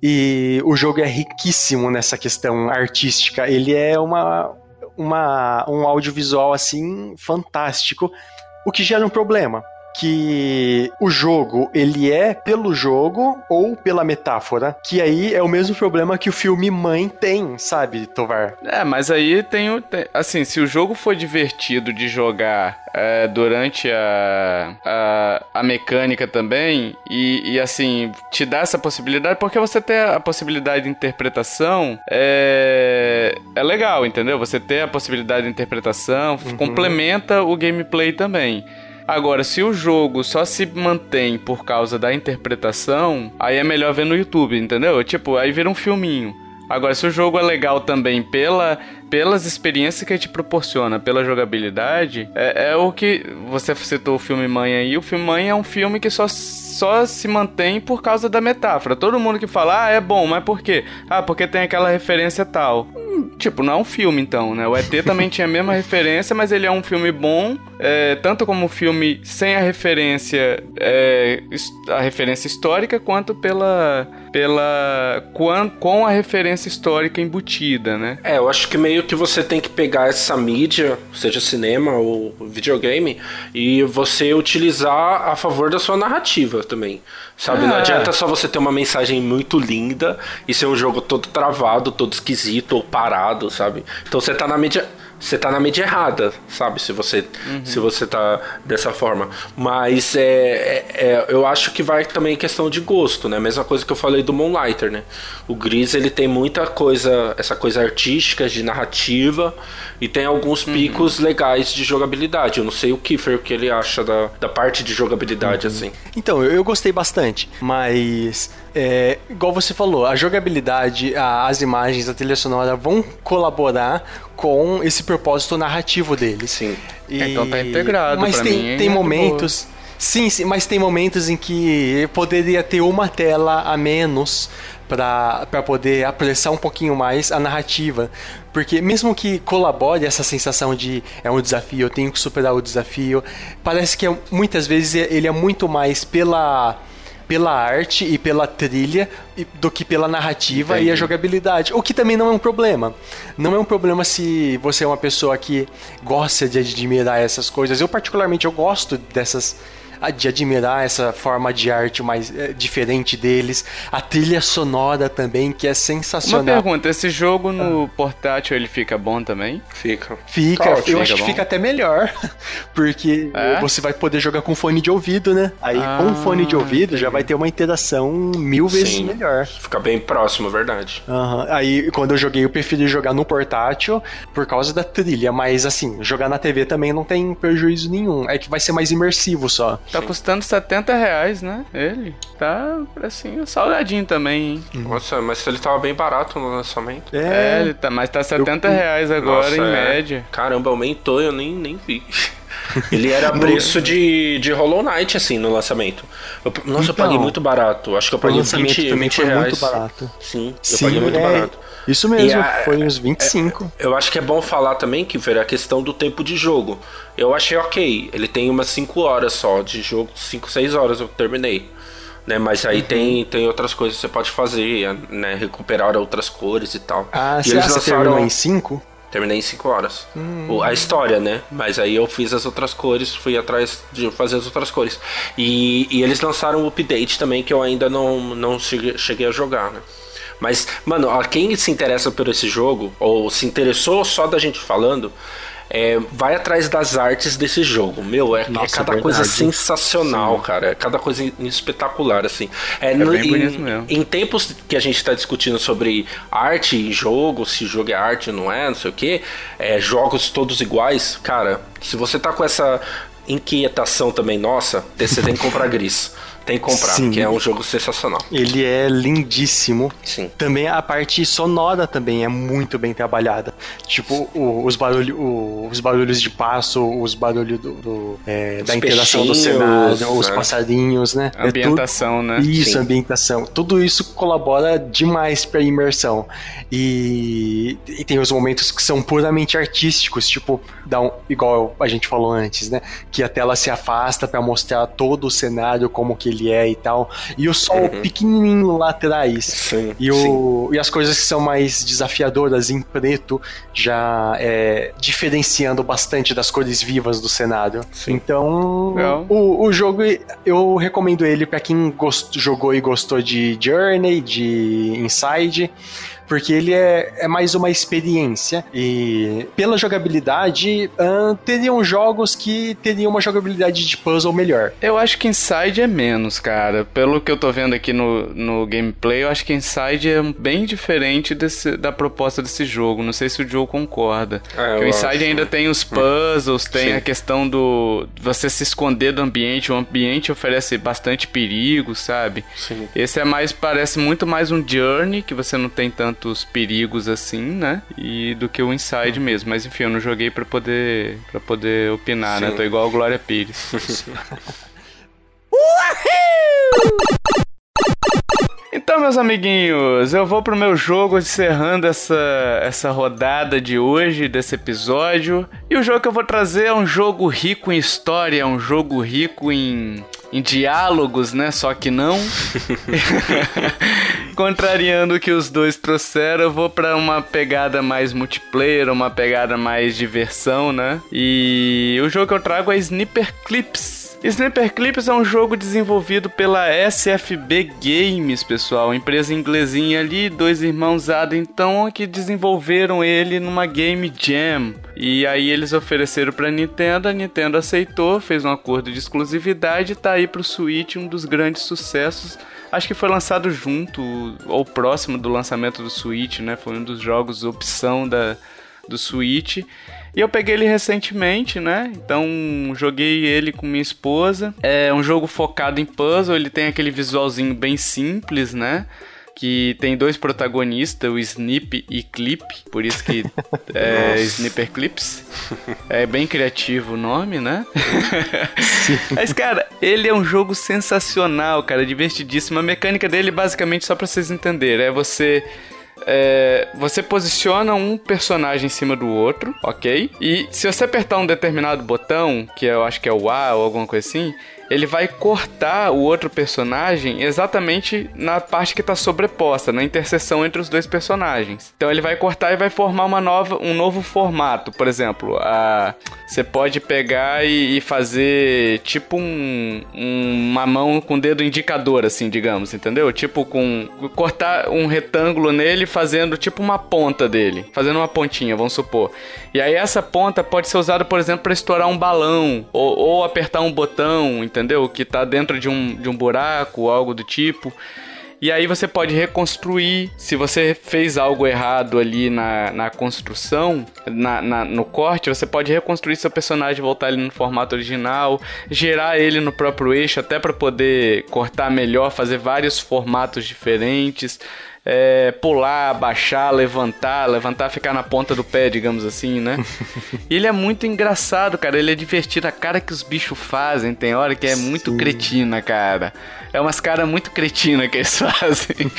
E o jogo é riquíssimo nessa questão artística. Ele é uma, uma, um audiovisual assim fantástico, o que gera um problema que o jogo ele é pelo jogo ou pela metáfora, que aí é o mesmo problema que o filme Mãe tem, sabe, Tovar? É, mas aí tem o. Tem, assim, se o jogo for divertido de jogar é, durante a, a, a, mecânica também, e, e, assim, te dá essa possibilidade, porque você ter a possibilidade de interpretação é, é legal, entendeu? Você ter a possibilidade de interpretação uhum. complementa o gameplay também. Agora, se o jogo só se mantém por causa da interpretação, aí é melhor ver no YouTube, entendeu? Tipo, aí vira um filminho. Agora, se o jogo é legal também pela, pelas experiências que ele te proporciona, pela jogabilidade, é, é o que. Você citou o filme Mãe aí. O filme Mãe é um filme que só só se mantém por causa da metáfora. Todo mundo que fala, ah, é bom, mas por quê? Ah, porque tem aquela referência tal. Tipo, não é um filme então, né? O ET também tinha a mesma referência, mas ele é um filme bom, é, tanto como filme sem a referência, é, a referência histórica, quanto pela pela com, com a referência histórica embutida, né? É, eu acho que meio que você tem que pegar essa mídia, seja cinema ou videogame, e você utilizar a favor da sua narrativa também. Sabe, é. não adianta só você ter uma mensagem muito linda e ser um jogo todo travado, todo esquisito ou parado, sabe? Então você tá na mídia você tá na mídia errada, sabe? Se você, uhum. se você tá dessa forma. Mas é, é, é, eu acho que vai também questão de gosto, né? Mesma coisa que eu falei do Moonlighter, né? O Gris, ele tem muita coisa, essa coisa artística, de narrativa, e tem alguns uhum. picos legais de jogabilidade. Eu não sei o Kiefer, o que ele acha da, da parte de jogabilidade, uhum. assim. Então, eu, eu gostei bastante, mas é, igual você falou, a jogabilidade, a, as imagens, a trilha sonora vão colaborar com esse propósito narrativo dele. Sim. E... Então tá integrado. Mas tem, mim, tem é momentos. Sim, sim, mas tem momentos em que poderia ter uma tela a menos para poder apressar um pouquinho mais a narrativa. Porque mesmo que colabore essa sensação de é um desafio, eu tenho que superar o desafio, parece que é, muitas vezes ele é muito mais pela pela arte e pela trilha do que pela narrativa Entendi. e a jogabilidade. O que também não é um problema. Não é um problema se você é uma pessoa que gosta de admirar essas coisas. Eu particularmente eu gosto dessas de admirar essa forma de arte mais é, diferente deles. A trilha sonora também, que é sensacional. Uma pergunta, esse jogo no portátil ele fica bom também? Fica. Fica, eu fica acho bom? que fica até melhor, porque é? você vai poder jogar com fone de ouvido, né? Aí ah, com fone de ouvido entendi. já vai ter uma interação mil vezes Sim, melhor. Fica bem próximo, verdade. Uhum. Aí quando eu joguei, eu preferi jogar no portátil por causa da trilha, mas assim, jogar na TV também não tem prejuízo nenhum. É que vai ser mais imersivo só. Tá Sim. custando 70 reais, né? Ele. Tá, assim, salgadinho também, hein? Nossa, mas ele tava bem barato no lançamento. É, é ele tá, mas tá 70 eu... reais agora, Nossa, em é. média. Caramba, aumentou, eu nem, nem vi. Ele era preço de, de Hollow Knight, assim, no lançamento. Eu, nossa, então, eu paguei então, muito barato. Acho que eu paguei 20, também 20 foi reais. muito barato. Sim, eu Sim, paguei muito é, barato. Isso mesmo, a, foi uns 25. É, eu acho que é bom falar também que ver a questão do tempo de jogo. Eu achei ok. Ele tem umas 5 horas só de jogo, 5, 6 horas eu terminei. Né, mas aí uhum. tem, tem outras coisas que você pode fazer, né? Recuperar outras cores e tal. Ah, e eles lançaram em 5? Terminei em 5 horas. Hum. A história, né? Mas aí eu fiz as outras cores, fui atrás de fazer as outras cores. E, e eles lançaram um update também que eu ainda não, não cheguei, cheguei a jogar, né? Mas, mano, quem se interessa por esse jogo, ou se interessou só da gente falando, é, vai atrás das artes desse jogo. Meu, é, é Nossa, é cada verdade. coisa sensacional, Sim. cara. É cada coisa espetacular, assim. É, é no, em, em, tempos que a gente está discutindo sobre arte e jogo, se jogo é arte ou não é, não sei o que, é, jogos todos iguais, cara, se você tá com essa inquietação também nossa, você tem que comprar gris. Tem que comprar, Sim. porque é um jogo sensacional. Ele é lindíssimo. Sim. Também a parte sonora também é muito bem trabalhada. Tipo, o, os, barulho, o, os barulhos de passo, os barulhos do, do é, da interação do cenário, os né? passarinhos, né? A ambientação, é tudo, né? Isso, Sim. ambientação. Tudo isso colabora demais pra imersão. E, e tem os momentos que são puramente artísticos, tipo, dá um, igual a gente falou antes, né? Que a tela se afasta para mostrar todo o cenário como que ele é e tal. E o sol uhum. pequenininho lá atrás. Sim, e, o, sim. e as coisas que são mais desafiadoras em preto já é, diferenciando bastante das cores vivas do cenário. Sim. Então, o, o jogo eu recomendo ele para quem gost, jogou e gostou de Journey, de Inside porque ele é, é mais uma experiência. E pela jogabilidade, uh, teriam jogos que teriam uma jogabilidade de puzzle melhor. Eu acho que Inside é menos, cara. Pelo que eu tô vendo aqui no, no gameplay, eu acho que Inside é bem diferente desse, da proposta desse jogo. Não sei se o Joe concorda. É, o Inside acho. ainda tem os puzzles, tem Sim. a questão do você se esconder do ambiente. O ambiente oferece bastante perigo, sabe? Sim. Esse é mais, parece muito mais um journey, que você não tem tanto tantos perigos assim, né? E do que o Inside uhum. mesmo. Mas enfim, eu não joguei para poder para poder opinar, né? Sim. né? Tô igual a Glória Pires. Então, meus amiguinhos, eu vou pro meu jogo encerrando essa, essa rodada de hoje, desse episódio. E o jogo que eu vou trazer é um jogo rico em história, é um jogo rico em, em diálogos, né? Só que não. Contrariando o que os dois trouxeram, eu vou para uma pegada mais multiplayer, uma pegada mais diversão, né? E o jogo que eu trago é Sniper Clips. Sniper Clips é um jogo desenvolvido pela SFB Games, pessoal, empresa inglesinha ali, dois irmãos então que desenvolveram ele numa Game Jam. E aí eles ofereceram para Nintendo, a Nintendo aceitou, fez um acordo de exclusividade tá aí pro Switch um dos grandes sucessos. Acho que foi lançado junto ou próximo do lançamento do Switch, né? Foi um dos jogos opção da do Switch. E eu peguei ele recentemente, né? Então joguei ele com minha esposa. É um jogo focado em puzzle, ele tem aquele visualzinho bem simples, né? que tem dois protagonistas, o Snip e Clip, por isso que é Snipper Clips. É bem criativo o nome, né? Mas, cara, ele é um jogo sensacional, cara, divertidíssimo. A mecânica dele, basicamente, só pra vocês entenderem, é você é, você posiciona um personagem em cima do outro, ok? E se você apertar um determinado botão, que eu acho que é o A ou alguma coisa assim, ele vai cortar o outro personagem exatamente na parte que está sobreposta, na interseção entre os dois personagens. Então ele vai cortar e vai formar uma nova, um novo formato. Por exemplo, a, você pode pegar e, e fazer tipo um, um, uma mão com dedo indicador, assim, digamos, entendeu? Tipo com cortar um retângulo nele, fazendo tipo uma ponta dele, fazendo uma pontinha, vamos supor. E aí essa ponta pode ser usada, por exemplo, para estourar um balão ou, ou apertar um botão, entendeu? Entendeu? Que tá dentro de um, de um buraco, algo do tipo. E aí você pode reconstruir. Se você fez algo errado ali na, na construção, na, na, no corte, você pode reconstruir seu personagem, voltar ele no formato original, gerar ele no próprio eixo, até para poder cortar melhor, fazer vários formatos diferentes é, pular, baixar, levantar, levantar, ficar na ponta do pé, digamos assim, né? e ele é muito engraçado, cara. Ele é divertido. A cara que os bichos fazem, tem hora que é Sim. muito cretina, cara. É umas caras muito cretina que eles fazem.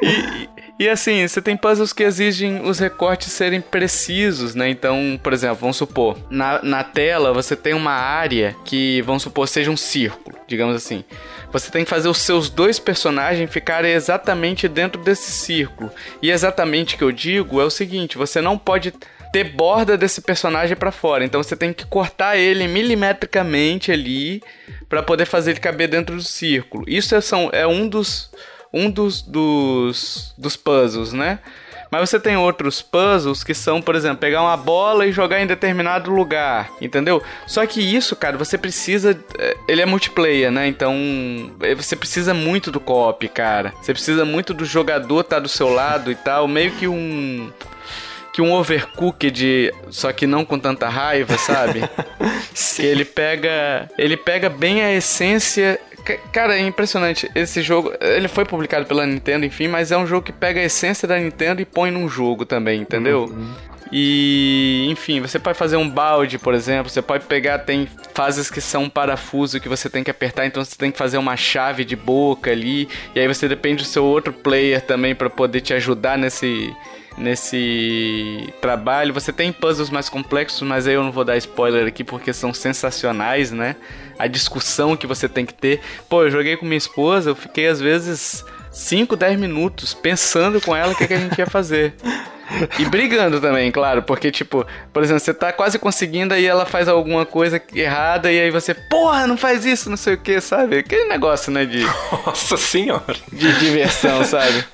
e, e assim, você tem puzzles que exigem os recortes serem precisos, né? Então, por exemplo, vamos supor, na, na tela você tem uma área que, vamos supor, seja um círculo, digamos assim. Você tem que fazer os seus dois personagens ficarem exatamente dentro desse círculo. E exatamente o que eu digo é o seguinte: você não pode ter borda desse personagem para fora. Então você tem que cortar ele milimetricamente ali para poder fazer ele caber dentro do círculo. Isso é, são, é um dos um dos, dos, dos puzzles, né? Mas você tem outros puzzles que são, por exemplo, pegar uma bola e jogar em determinado lugar, entendeu? Só que isso, cara, você precisa. Eh, ele é multiplayer, né? Então. Eh, você precisa muito do co-op, cara. Você precisa muito do jogador estar tá do seu lado e tal. Meio que um que um overcooked, só que não com tanta raiva, sabe? que ele pega, ele pega bem a essência Cara, é impressionante. Esse jogo, ele foi publicado pela Nintendo, enfim, mas é um jogo que pega a essência da Nintendo e põe num jogo também, entendeu? Uhum. E, enfim, você pode fazer um balde, por exemplo. Você pode pegar, tem fases que são um parafuso que você tem que apertar, então você tem que fazer uma chave de boca ali. E aí você depende do seu outro player também para poder te ajudar nesse nesse trabalho. Você tem puzzles mais complexos, mas aí eu não vou dar spoiler aqui porque são sensacionais, né? A discussão que você tem que ter. Pô, eu joguei com minha esposa, eu fiquei às vezes 5, 10 minutos pensando com ela o que, que a gente ia fazer. E brigando também, claro, porque, tipo, por exemplo, você tá quase conseguindo, aí ela faz alguma coisa errada, e aí você, porra, não faz isso, não sei o que, sabe? Aquele negócio, né, de. Nossa senhora! De diversão, sabe?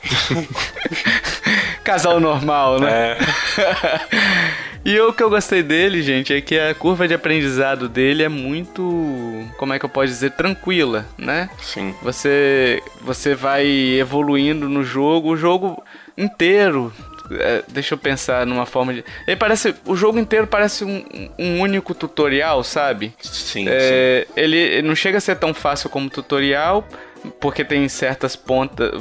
Casal normal, né? É. E o que eu gostei dele, gente, é que a curva de aprendizado dele é muito, como é que eu posso dizer, tranquila, né? Sim. Você você vai evoluindo no jogo, o jogo inteiro é, deixa eu pensar numa forma de. Ele parece. O jogo inteiro parece um, um único tutorial, sabe? Sim, é, sim. Ele, ele não chega a ser tão fácil como tutorial, porque tem certas ponta,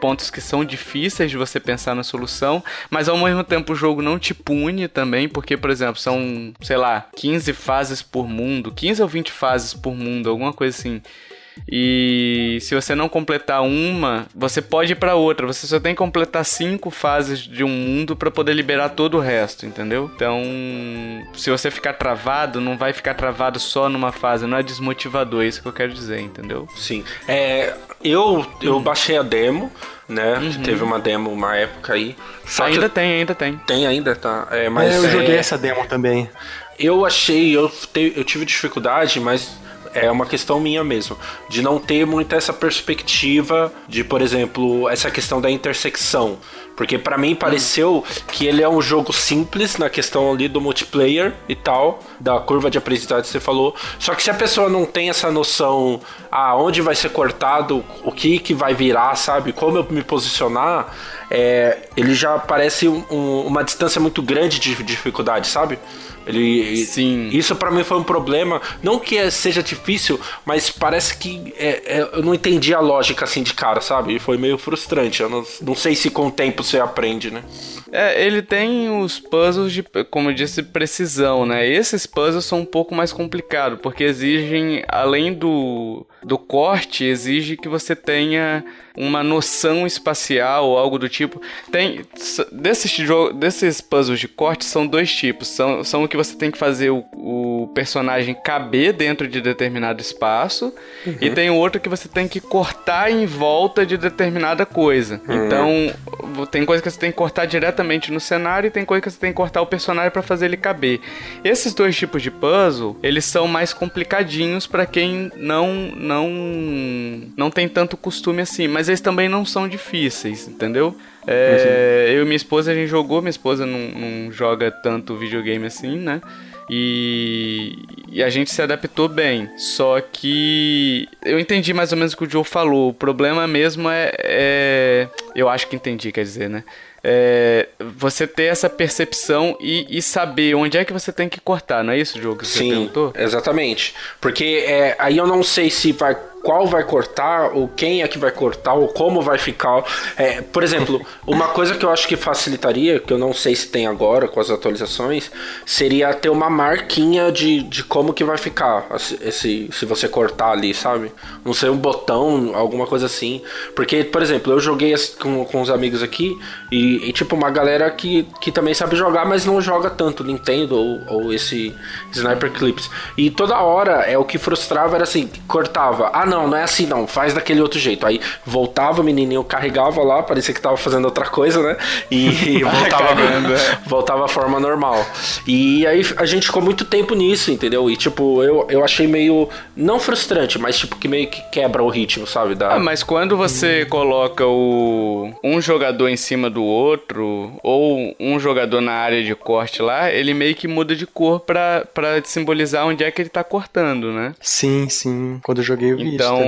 pontos que são difíceis de você pensar na solução, mas ao mesmo tempo o jogo não te pune também, porque, por exemplo, são, sei lá, 15 fases por mundo, 15 ou 20 fases por mundo, alguma coisa assim. E se você não completar uma, você pode ir para outra. Você só tem que completar cinco fases de um mundo para poder liberar todo o resto, entendeu? Então, se você ficar travado, não vai ficar travado só numa fase, não é desmotivador, é isso que eu quero dizer, entendeu? Sim. É, eu eu baixei a demo, né? Uhum. Teve uma demo uma época aí. Só ainda que... tem, ainda tem. Tem ainda, tá? É, mas é, eu joguei essa demo também. Eu achei, eu, te, eu tive dificuldade, mas é uma questão minha mesmo, de não ter muito essa perspectiva de, por exemplo, essa questão da intersecção. Porque para mim pareceu que ele é um jogo simples na questão ali do multiplayer e tal, da curva de aprendizagem que você falou. Só que se a pessoa não tem essa noção aonde vai ser cortado, o que que vai virar, sabe? Como eu me posicionar, é, ele já parece um, uma distância muito grande de dificuldade, sabe? Ele, Sim. Isso para mim foi um problema. Não que é, seja difícil, mas parece que é, é, eu não entendi a lógica assim de cara, sabe? E foi meio frustrante. Eu não, não sei se com o tempo você aprende, né? É, ele tem os puzzles de, como eu disse, precisão, né? Esses puzzles são um pouco mais complicados, porque exigem, além do, do corte, exige que você tenha uma noção espacial ou algo do tipo. Tem desses, desses puzzles de corte são dois tipos. São, são o que você tem que fazer o, o personagem caber dentro de determinado espaço uhum. e tem o outro que você tem que cortar em volta de determinada coisa. Uhum. Então tem coisa que você tem que cortar diretamente no cenário e tem coisa que você tem que cortar o personagem para fazer ele caber. Esses dois tipos de puzzle eles são mais complicadinhos para quem não não não tem tanto costume assim, mas eles também não são difíceis, entendeu? É, eu e minha esposa, a gente jogou, minha esposa não, não joga tanto videogame assim, né? E, e, a gente se adaptou bem. Só que eu entendi mais ou menos o que o Joe falou. O problema mesmo é. é eu acho que entendi, quer dizer, né? É, você ter essa percepção e, e, saber onde é que você tem que cortar, não é isso, Joe, que você Sim, perguntou? exatamente. Porque é, aí eu não sei se vai qual vai cortar, ou quem é que vai cortar, ou como vai ficar. É, por exemplo, uma coisa que eu acho que facilitaria, que eu não sei se tem agora com as atualizações, seria ter uma marquinha de, de como que vai ficar esse, se você cortar ali, sabe? Não sei, um botão, alguma coisa assim. Porque, por exemplo, eu joguei com, com os amigos aqui e, e, tipo, uma galera que, que também sabe jogar, mas não joga tanto Nintendo ou, ou esse Sniper Clips. E toda hora é o que frustrava era assim, cortava. Ah, não, não é assim não, faz daquele outro jeito. Aí voltava, o menininho carregava lá, parecia que tava fazendo outra coisa, né? E voltava, é. voltava à forma normal. E aí a gente ficou muito tempo nisso, entendeu? E tipo, eu, eu achei meio, não frustrante, mas tipo que meio que quebra o ritmo, sabe? Da... Ah, mas quando você coloca o um jogador em cima do outro, ou um jogador na área de corte lá, ele meio que muda de cor pra, pra simbolizar onde é que ele tá cortando, né? Sim, sim. Quando eu joguei eu vi então,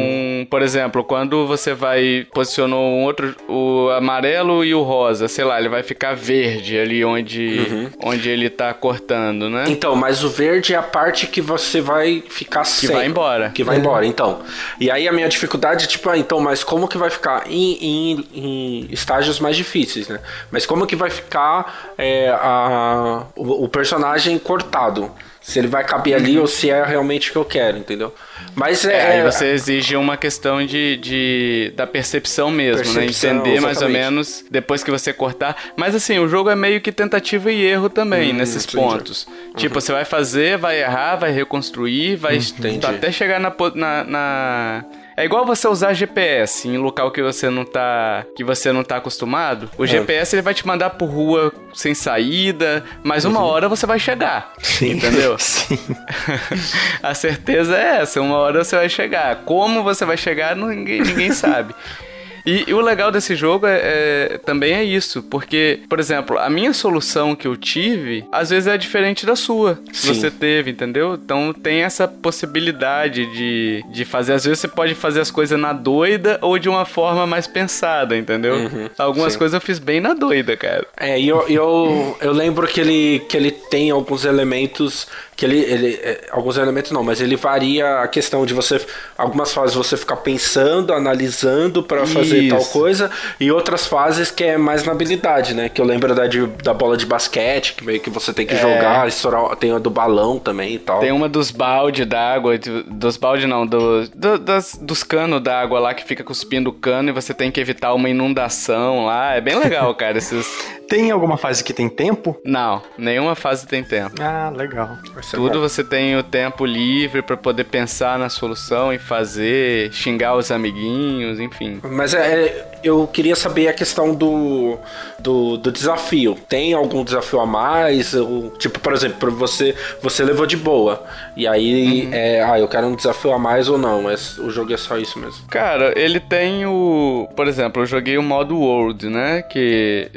por exemplo, quando você vai posicionou um outro, o amarelo e o rosa, sei lá, ele vai ficar verde ali onde, uhum. onde ele tá cortando, né? Então, mas o verde é a parte que você vai ficar que seco. Que vai embora. Que vai uhum. embora, então. E aí a minha dificuldade, tipo, ah, então, mas como que vai ficar em, em, em estágios mais difíceis, né? Mas como que vai ficar é, a, o, o personagem cortado? Se ele vai caber ali uhum. ou se é realmente o que eu quero, entendeu? Mas é. é aí você exige uma questão de, de da percepção mesmo, né? percepção, né? Entender exatamente. mais ou menos depois que você cortar. Mas assim, o jogo é meio que tentativa e erro também hum, nesses entendi. pontos. Uhum. Tipo, você vai fazer, vai errar, vai reconstruir, vai entendi. até chegar na, na, na é igual você usar GPS em local que você não tá que você não tá acostumado. O é. GPS ele vai te mandar por rua sem saída, mas uma uhum. hora você vai chegar. Sim. Entendeu? Sim. A certeza é essa, uma hora você vai chegar. Como você vai chegar, ninguém, ninguém sabe. E, e, o legal desse jogo é, é, também é isso, porque, por exemplo, a minha solução que eu tive, às vezes é diferente da sua, que você teve, entendeu? Então tem essa possibilidade de, de fazer. Às vezes você pode fazer as coisas na doida ou de uma forma mais pensada, entendeu? Uhum, Algumas sim. coisas eu fiz bem na doida, cara. É, e eu, eu, eu lembro que ele, que ele tem alguns elementos que ele, ele é, alguns elementos não, mas ele varia a questão de você algumas fases você ficar pensando, analisando para fazer tal coisa e outras fases que é mais na habilidade, né? Que eu lembro da, de, da bola de basquete, que meio que você tem que é. jogar, estourar, tem a do balão também e tal. Tem uma dos balde d'água, dos balde não, do, do das, dos canos d'água lá que fica cuspindo o cano e você tem que evitar uma inundação lá. É bem legal, cara, esses tem alguma fase que tem tempo? Não, nenhuma fase tem tempo. Ah, legal. Tudo bom. você tem o tempo livre para poder pensar na solução e fazer, xingar os amiguinhos, enfim. Mas é, é, eu queria saber a questão do, do, do desafio. Tem algum desafio a mais? Ou, tipo, por exemplo, você, você levou de boa. E aí, uhum. é, ah, eu quero um desafio a mais ou não, mas o jogo é só isso mesmo. Cara, ele tem o. Por exemplo, eu joguei o modo World, né? Que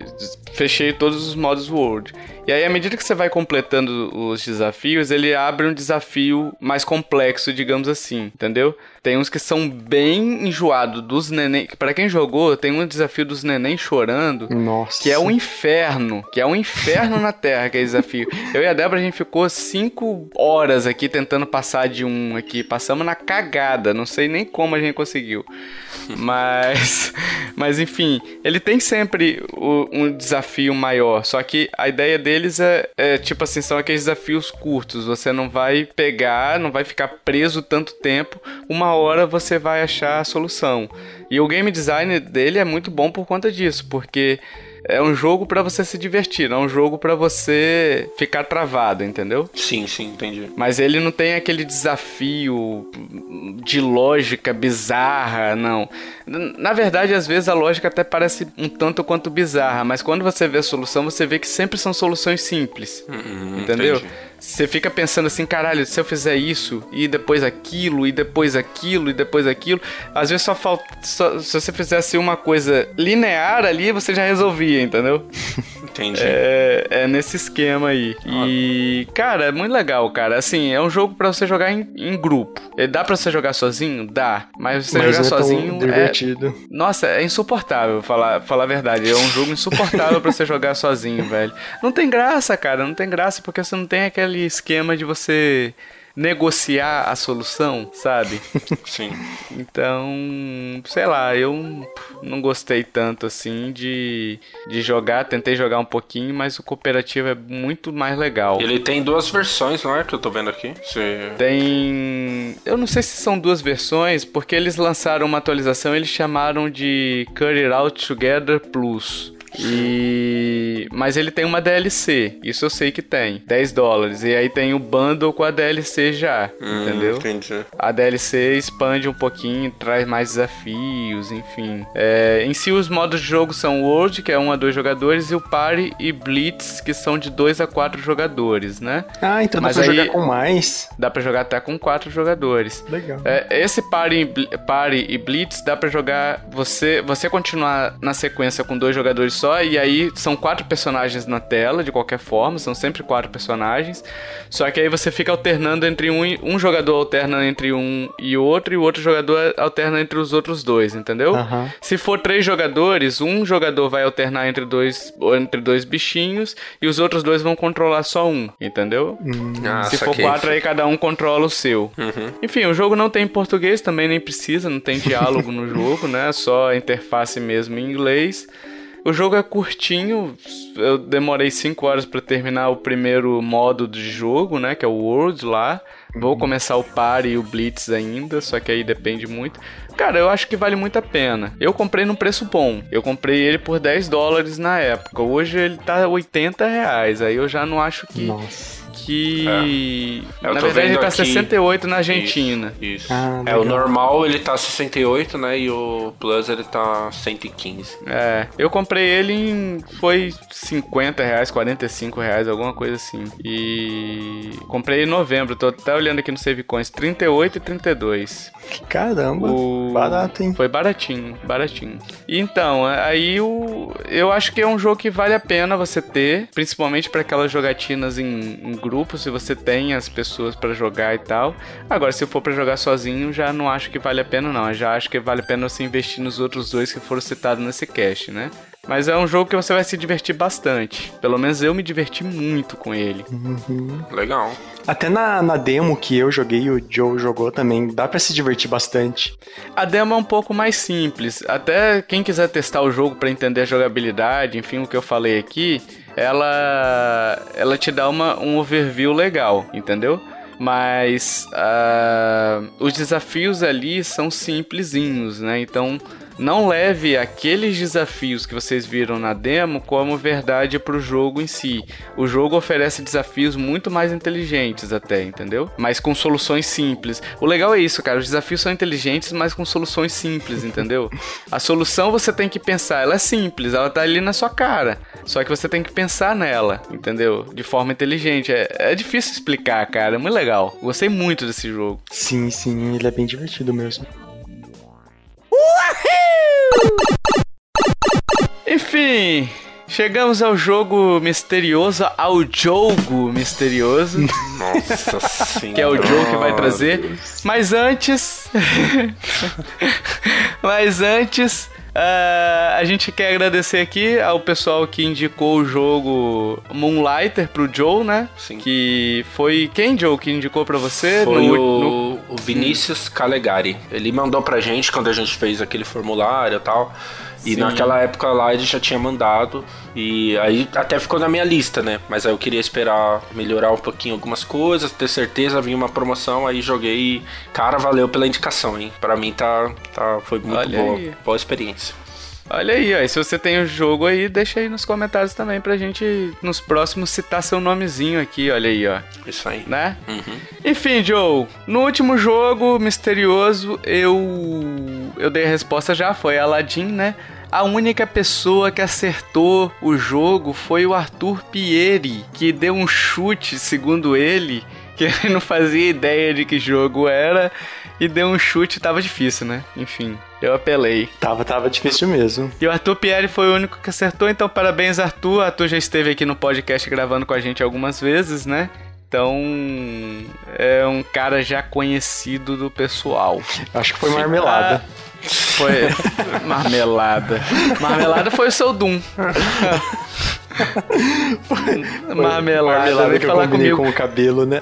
fechei todos os modos World. E aí, à medida que você vai completando os desafios, ele abre um desafio mais complexo, digamos assim, entendeu? Tem uns que são bem enjoados dos neném. Para quem jogou, tem um desafio dos neném chorando. Nossa. Que é um inferno. Que é um inferno na Terra, que é desafio. Eu e a Débora, a gente ficou cinco horas aqui tentando passar de um aqui. Passamos na cagada. Não sei nem como a gente conseguiu. Mas. Mas enfim, ele tem sempre o, um desafio maior. Só que a ideia deles é, é, tipo assim, são aqueles desafios curtos. Você não vai pegar, não vai ficar preso tanto tempo. Uma hora você vai achar a solução. E o game design dele é muito bom por conta disso, porque é um jogo para você se divertir, não é um jogo para você ficar travado, entendeu? Sim, sim, entendi. Mas ele não tem aquele desafio de lógica bizarra, não. Na verdade, às vezes a lógica até parece um tanto quanto bizarra, mas quando você vê a solução, você vê que sempre são soluções simples. Hum, entendeu? Entendi. Você fica pensando assim, caralho, se eu fizer isso, e depois aquilo, e depois aquilo, e depois aquilo. Às vezes só falta. Só, se você fizesse uma coisa linear ali, você já resolvia, entendeu? Entendi. É, é nesse esquema aí. E, cara, é muito legal, cara. Assim, é um jogo para você jogar em, em, grupo. Dá para você jogar sozinho? Dá. Mas você mas jogar é sozinho. divertido. É... Nossa, é insuportável, falar, falar a verdade. É um jogo insuportável para você jogar sozinho, velho. Não tem graça, cara. Não tem graça porque você não tem aquele esquema de você negociar a solução, sabe? Sim. Então, sei lá, eu não gostei tanto assim de, de jogar, tentei jogar um pouquinho, mas o cooperativo é muito mais legal. Ele tem duas versões, não é? Que eu tô vendo aqui. Você... Tem. Eu não sei se são duas versões, porque eles lançaram uma atualização, eles chamaram de Cut It Out Together Plus. E mas ele tem uma DLC, isso eu sei que tem, 10 dólares. E aí tem o bundle com a DLC já, hum, entendeu? Entendi. A DLC expande um pouquinho, traz mais desafios, enfim. É, em si os modos de jogo são World, que é 1 a 2 jogadores, e o Party e Blitz, que são de 2 a 4 jogadores, né? Ah, então mas dá pra aí, jogar com mais. Dá pra jogar até com 4 jogadores. Legal. É, esse Party, Party e Blitz dá pra jogar você você continuar na sequência com dois jogadores só, e aí são quatro personagens na tela, de qualquer forma, são sempre quatro personagens. Só que aí você fica alternando entre um um jogador alterna entre um e outro, e o outro jogador alterna entre os outros dois, entendeu? Uhum. Se for três jogadores, um jogador vai alternar entre dois, entre dois bichinhos, e os outros dois vão controlar só um, entendeu? Hum. Ah, Se for quatro, aí cada um controla o seu. Uhum. Enfim, o jogo não tem português, também nem precisa, não tem diálogo no jogo, né? Só a interface mesmo em inglês. O jogo é curtinho, eu demorei 5 horas para terminar o primeiro modo de jogo, né, que é o World lá. Vou uhum. começar o Party e o Blitz ainda, só que aí depende muito. Cara, eu acho que vale muito a pena. Eu comprei num preço bom. Eu comprei ele por 10 dólares na época. Hoje ele tá 80 reais. Aí eu já não acho que. Nossa que. É. Na verdade, ele tá aqui... 68 na Argentina. Isso. isso. Ah, é, o normal ele tá 68, né? E o Plus ele tá 115. É. Eu comprei ele em. Foi 50 reais, 45 reais, alguma coisa assim. E. Comprei em novembro. Tô até olhando aqui no Savecoins. 38 e 32. Caramba. O... Barato, hein? Foi baratinho, baratinho. E então, aí o. Eu acho que é um jogo que vale a pena você ter, principalmente para aquelas jogatinas em, em grupo, se você tem as pessoas para jogar e tal. Agora, se for para jogar sozinho, já não acho que vale a pena, não. Eu já acho que vale a pena você investir nos outros dois que foram citados nesse cast, né? Mas é um jogo que você vai se divertir bastante. Pelo menos eu me diverti muito com ele. Uhum. Legal. Até na, na demo que eu joguei o Joe jogou também, dá para se divertir bastante. A demo é um pouco mais simples. Até quem quiser testar o jogo para entender a jogabilidade, enfim, o que eu falei aqui, ela ela te dá uma, um overview legal, entendeu? Mas uh, os desafios ali são simplesinhos, né? Então não leve aqueles desafios que vocês viram na demo como verdade para o jogo em si. O jogo oferece desafios muito mais inteligentes até, entendeu? Mas com soluções simples. O legal é isso, cara. Os desafios são inteligentes, mas com soluções simples, entendeu? A solução você tem que pensar, ela é simples, ela tá ali na sua cara. Só que você tem que pensar nela, entendeu? De forma inteligente. É, é difícil explicar, cara. É muito legal. Gostei muito desse jogo. Sim, sim, ele é bem divertido mesmo. Enfim, chegamos ao jogo misterioso, ao jogo misterioso. Nossa senhora. Que é o jogo que vai trazer. Mas antes. Mas antes. Uh, a gente quer agradecer aqui ao pessoal que indicou o jogo Moonlighter pro Joe, né? Sim. Que foi quem, Joe, que indicou para você? Foi no, o, no... o Vinícius Calegari. Ele mandou pra gente quando a gente fez aquele formulário e tal. E Sim. naquela época lá ele já tinha mandado. E aí até ficou na minha lista, né? Mas aí eu queria esperar melhorar um pouquinho algumas coisas, ter certeza, vinha uma promoção, aí joguei e, cara, valeu pela indicação, hein? Pra mim tá, tá, foi muito Olha boa, aí. boa experiência. Olha aí, ó. E se você tem o jogo aí, deixa aí nos comentários também pra gente, nos próximos, citar seu nomezinho aqui, olha aí, ó. Isso aí. Né? Uhum. Enfim, Joe, no último jogo misterioso, eu. Eu dei a resposta já, foi Aladdin, né? A única pessoa que acertou o jogo foi o Arthur Pieri, que deu um chute, segundo ele, que ele não fazia ideia de que jogo era e deu um chute, tava difícil, né? Enfim, eu apelei. Tava, tava difícil mesmo. E o Arthur Pieri foi o único que acertou, então parabéns, Arthur. Arthur já esteve aqui no podcast gravando com a gente algumas vezes, né? Então, é um cara já conhecido do pessoal. Acho que foi marmelada. Ah, foi marmelada. Marmelada foi o seu Doom. foi, marmelada, marmelada que eu falar comigo. com o cabelo, né?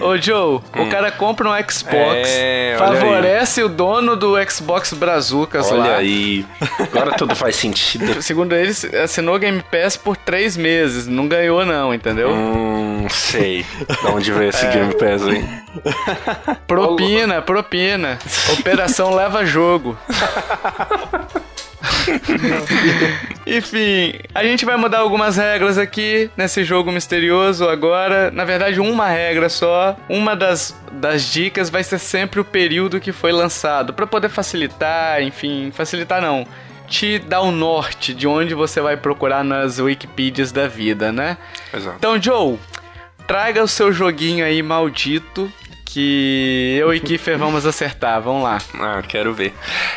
Ô Joe, hum. o cara compra um Xbox, é, favorece aí. o dono do Xbox Brazucas olha lá. Olha aí, agora tudo faz sentido. Segundo eles, assinou Game Pass por três meses, não ganhou não, entendeu? Hum, sei. De onde veio esse é. Game Pass aí? Propina, propina. Operação leva jogo. Enfim, a gente vai mudar algumas regras aqui nesse jogo misterioso agora. Na verdade, uma regra só. Uma das, das dicas vai ser sempre o período que foi lançado, para poder facilitar, enfim, facilitar não te dar o norte de onde você vai procurar nas Wikipedias da vida, né? Exato. Então, Joe, traga o seu joguinho aí maldito que eu e Kiffer vamos acertar. Vamos lá. Ah, quero ver.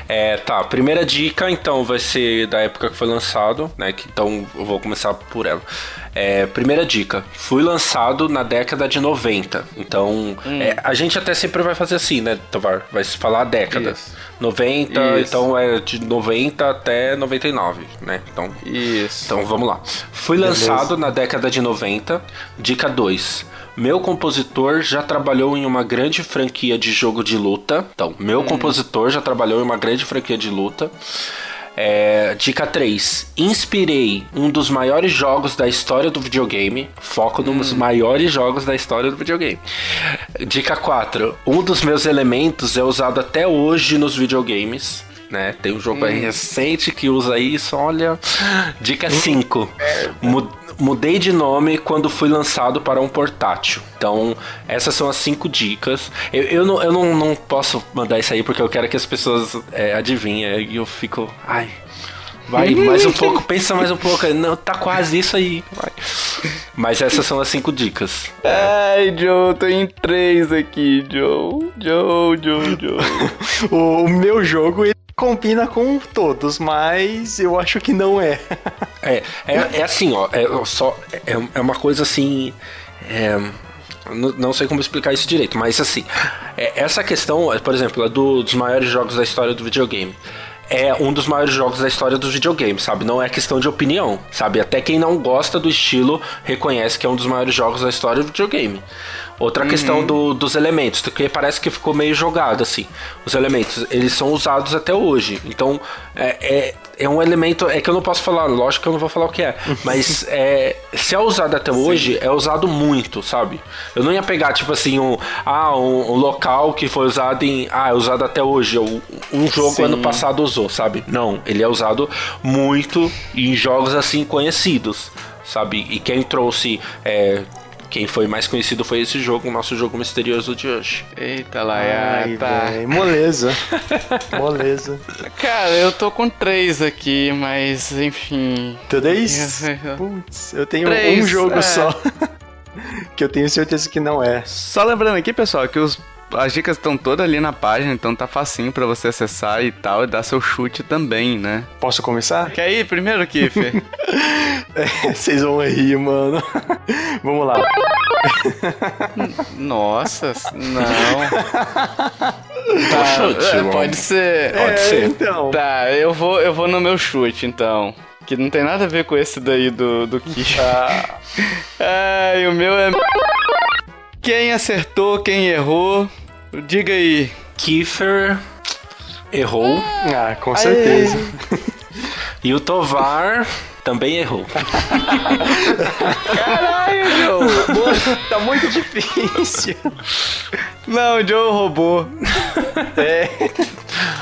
É, tá, primeira dica então vai ser da época que foi lançado, né? Que, então eu vou começar por ela. É, primeira dica, fui lançado na década de 90. Então, hum. é, a gente até sempre vai fazer assim, né, Tovar? Vai se falar década. Isso. 90, Isso. então é de 90 até 99, né? Então, Isso. Então vamos lá. Fui Beleza. lançado na década de 90. Dica 2 meu compositor já trabalhou em uma grande franquia de jogo de luta. Então, meu hum. compositor já trabalhou em uma grande franquia de luta. É, dica 3. Inspirei um dos maiores jogos da história do videogame. Foco hum. nos maiores jogos da história do videogame. Dica 4. Um dos meus elementos é usado até hoje nos videogames. Né? Tem um jogo hum. aí recente que usa isso, olha. Dica 5. É mudei de nome quando fui lançado para um portátil. Então, essas são as cinco dicas. Eu, eu, não, eu não, não posso mandar isso aí porque eu quero que as pessoas é, adivinhem. E eu fico. Ai. Vai mais um pouco, pensa mais um pouco. Não, tá quase isso aí. Vai. Mas essas são as cinco dicas. Ai, Joe, tô em três aqui, Joe. Joe, Joe, Joe. o, meu jogo, ele combina com todos, mas eu acho que não é. é, é, é assim, ó, é, só, é, é uma coisa assim. É, não sei como explicar isso direito, mas assim, é, essa questão, por exemplo, é do, dos maiores jogos da história do videogame. é um dos maiores jogos da história dos videogames, sabe? Não é questão de opinião, sabe? Até quem não gosta do estilo reconhece que é um dos maiores jogos da história do videogame. Outra uhum. questão do, dos elementos, porque parece que ficou meio jogado assim. Os elementos, eles são usados até hoje. Então, é, é, é, um elemento. É que eu não posso falar, lógico que eu não vou falar o que é. mas é, se é usado até Sim. hoje, é usado muito, sabe? Eu não ia pegar, tipo assim, um, ah, um, um local que foi usado em. Ah, é usado até hoje. Um jogo Sim. ano passado usou, sabe? Não, ele é usado muito em jogos assim conhecidos sabe? E quem trouxe é, quem foi mais conhecido foi esse jogo, o nosso jogo misterioso de hoje. Eita, tá. Moleza. Moleza. Cara, eu tô com três aqui, mas enfim. Três? Putz, eu tenho três, um jogo é. só. que eu tenho certeza que não é. Só lembrando aqui, pessoal, que os as dicas estão todas ali na página, então tá facinho para você acessar e tal, e dar seu chute também, né? Posso começar? Quer ir primeiro, Kiffer? é, vocês vão rir, mano. Vamos lá. Nossa, não. Tá, chute, é, pode ser. Pode é, ser. Então. Tá, eu vou, eu vou no meu chute, então. Que não tem nada a ver com esse daí do, do Kiffer. Ah. Ai, o meu é. Quem acertou, quem errou, diga aí. Kiefer errou. Ah, com certeza. e o Tovar também errou. Caralho, Joe. tá muito difícil. Não, o Joe roubou. É.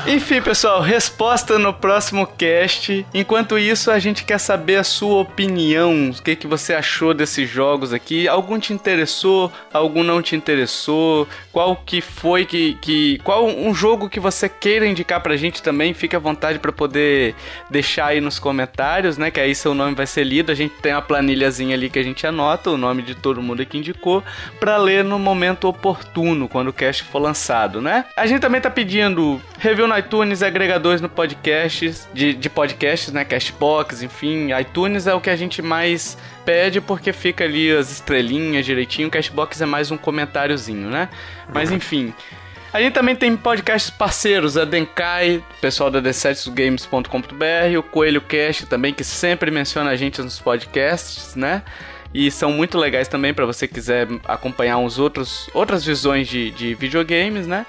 Enfim, pessoal, resposta no próximo cast. Enquanto isso, a gente quer saber a sua opinião. O que, que você achou desses jogos aqui? Algum te interessou? Algum não te interessou? Qual que foi que. que qual um jogo que você queira indicar pra gente também? Fique à vontade para poder deixar aí nos comentários, né? Que aí seu nome vai ser lido. A gente tem uma planilhazinha ali que a gente anota o nome de todo mundo que indicou para ler no momento oportuno, quando o cast for lançado, né? A gente também tá pedindo review na iTunes, agregadores no podcasts, de, de podcasts, né? Cashbox, enfim. iTunes é o que a gente mais pede porque fica ali as estrelinhas direitinho. Cashbox é mais um comentáriozinho, né? Mas enfim. A gente também tem podcasts parceiros, a Denkai, pessoal da d7games.com.br, o Coelho Cast também, que sempre menciona a gente nos podcasts, né? E são muito legais também para você quiser acompanhar uns outros outras visões de, de videogames, né?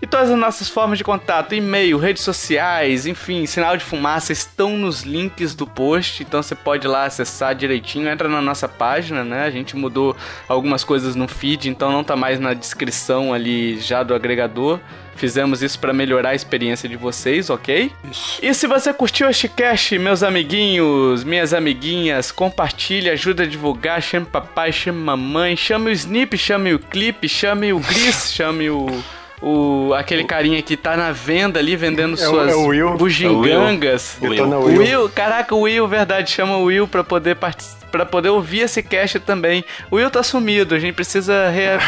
E todas as nossas formas de contato, e-mail, redes sociais, enfim, sinal de fumaça estão nos links do post, então você pode ir lá acessar direitinho, entra na nossa página, né? A gente mudou algumas coisas no feed, então não tá mais na descrição ali já do agregador. Fizemos isso para melhorar a experiência de vocês, ok? Isso. E se você curtiu este cast, meus amiguinhos, minhas amiguinhas, compartilhe, ajuda a divulgar, chame papai, chame mamãe, chame o Snip, chame o Clip, chame o Chris, chame o o, aquele carinha que tá na venda ali, vendendo é suas o, é bugigangas. É o Will. Will. Will. Will. Caraca, o Will, verdade, chama o Will pra poder para poder ouvir esse cast também. O Will tá sumido, a gente precisa re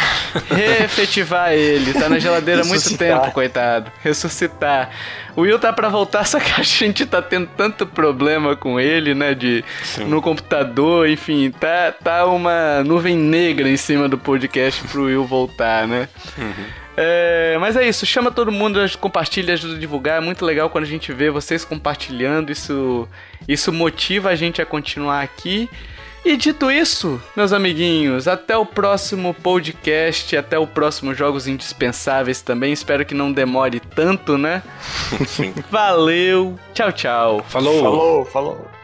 reefetivar ele. Tá na geladeira há muito tempo, coitado. Ressuscitar. O Will tá pra voltar, só que a gente tá tendo tanto problema com ele, né? De no computador, enfim, tá, tá uma nuvem negra em cima do podcast pro Will voltar, né? Uhum. É, mas é isso, chama todo mundo, compartilha, ajuda a divulgar. É muito legal quando a gente vê vocês compartilhando. Isso, isso motiva a gente a continuar aqui. E dito isso, meus amiguinhos, até o próximo podcast, até o próximo Jogos Indispensáveis também. Espero que não demore tanto, né? Valeu, tchau, tchau. Falou, falou, falou.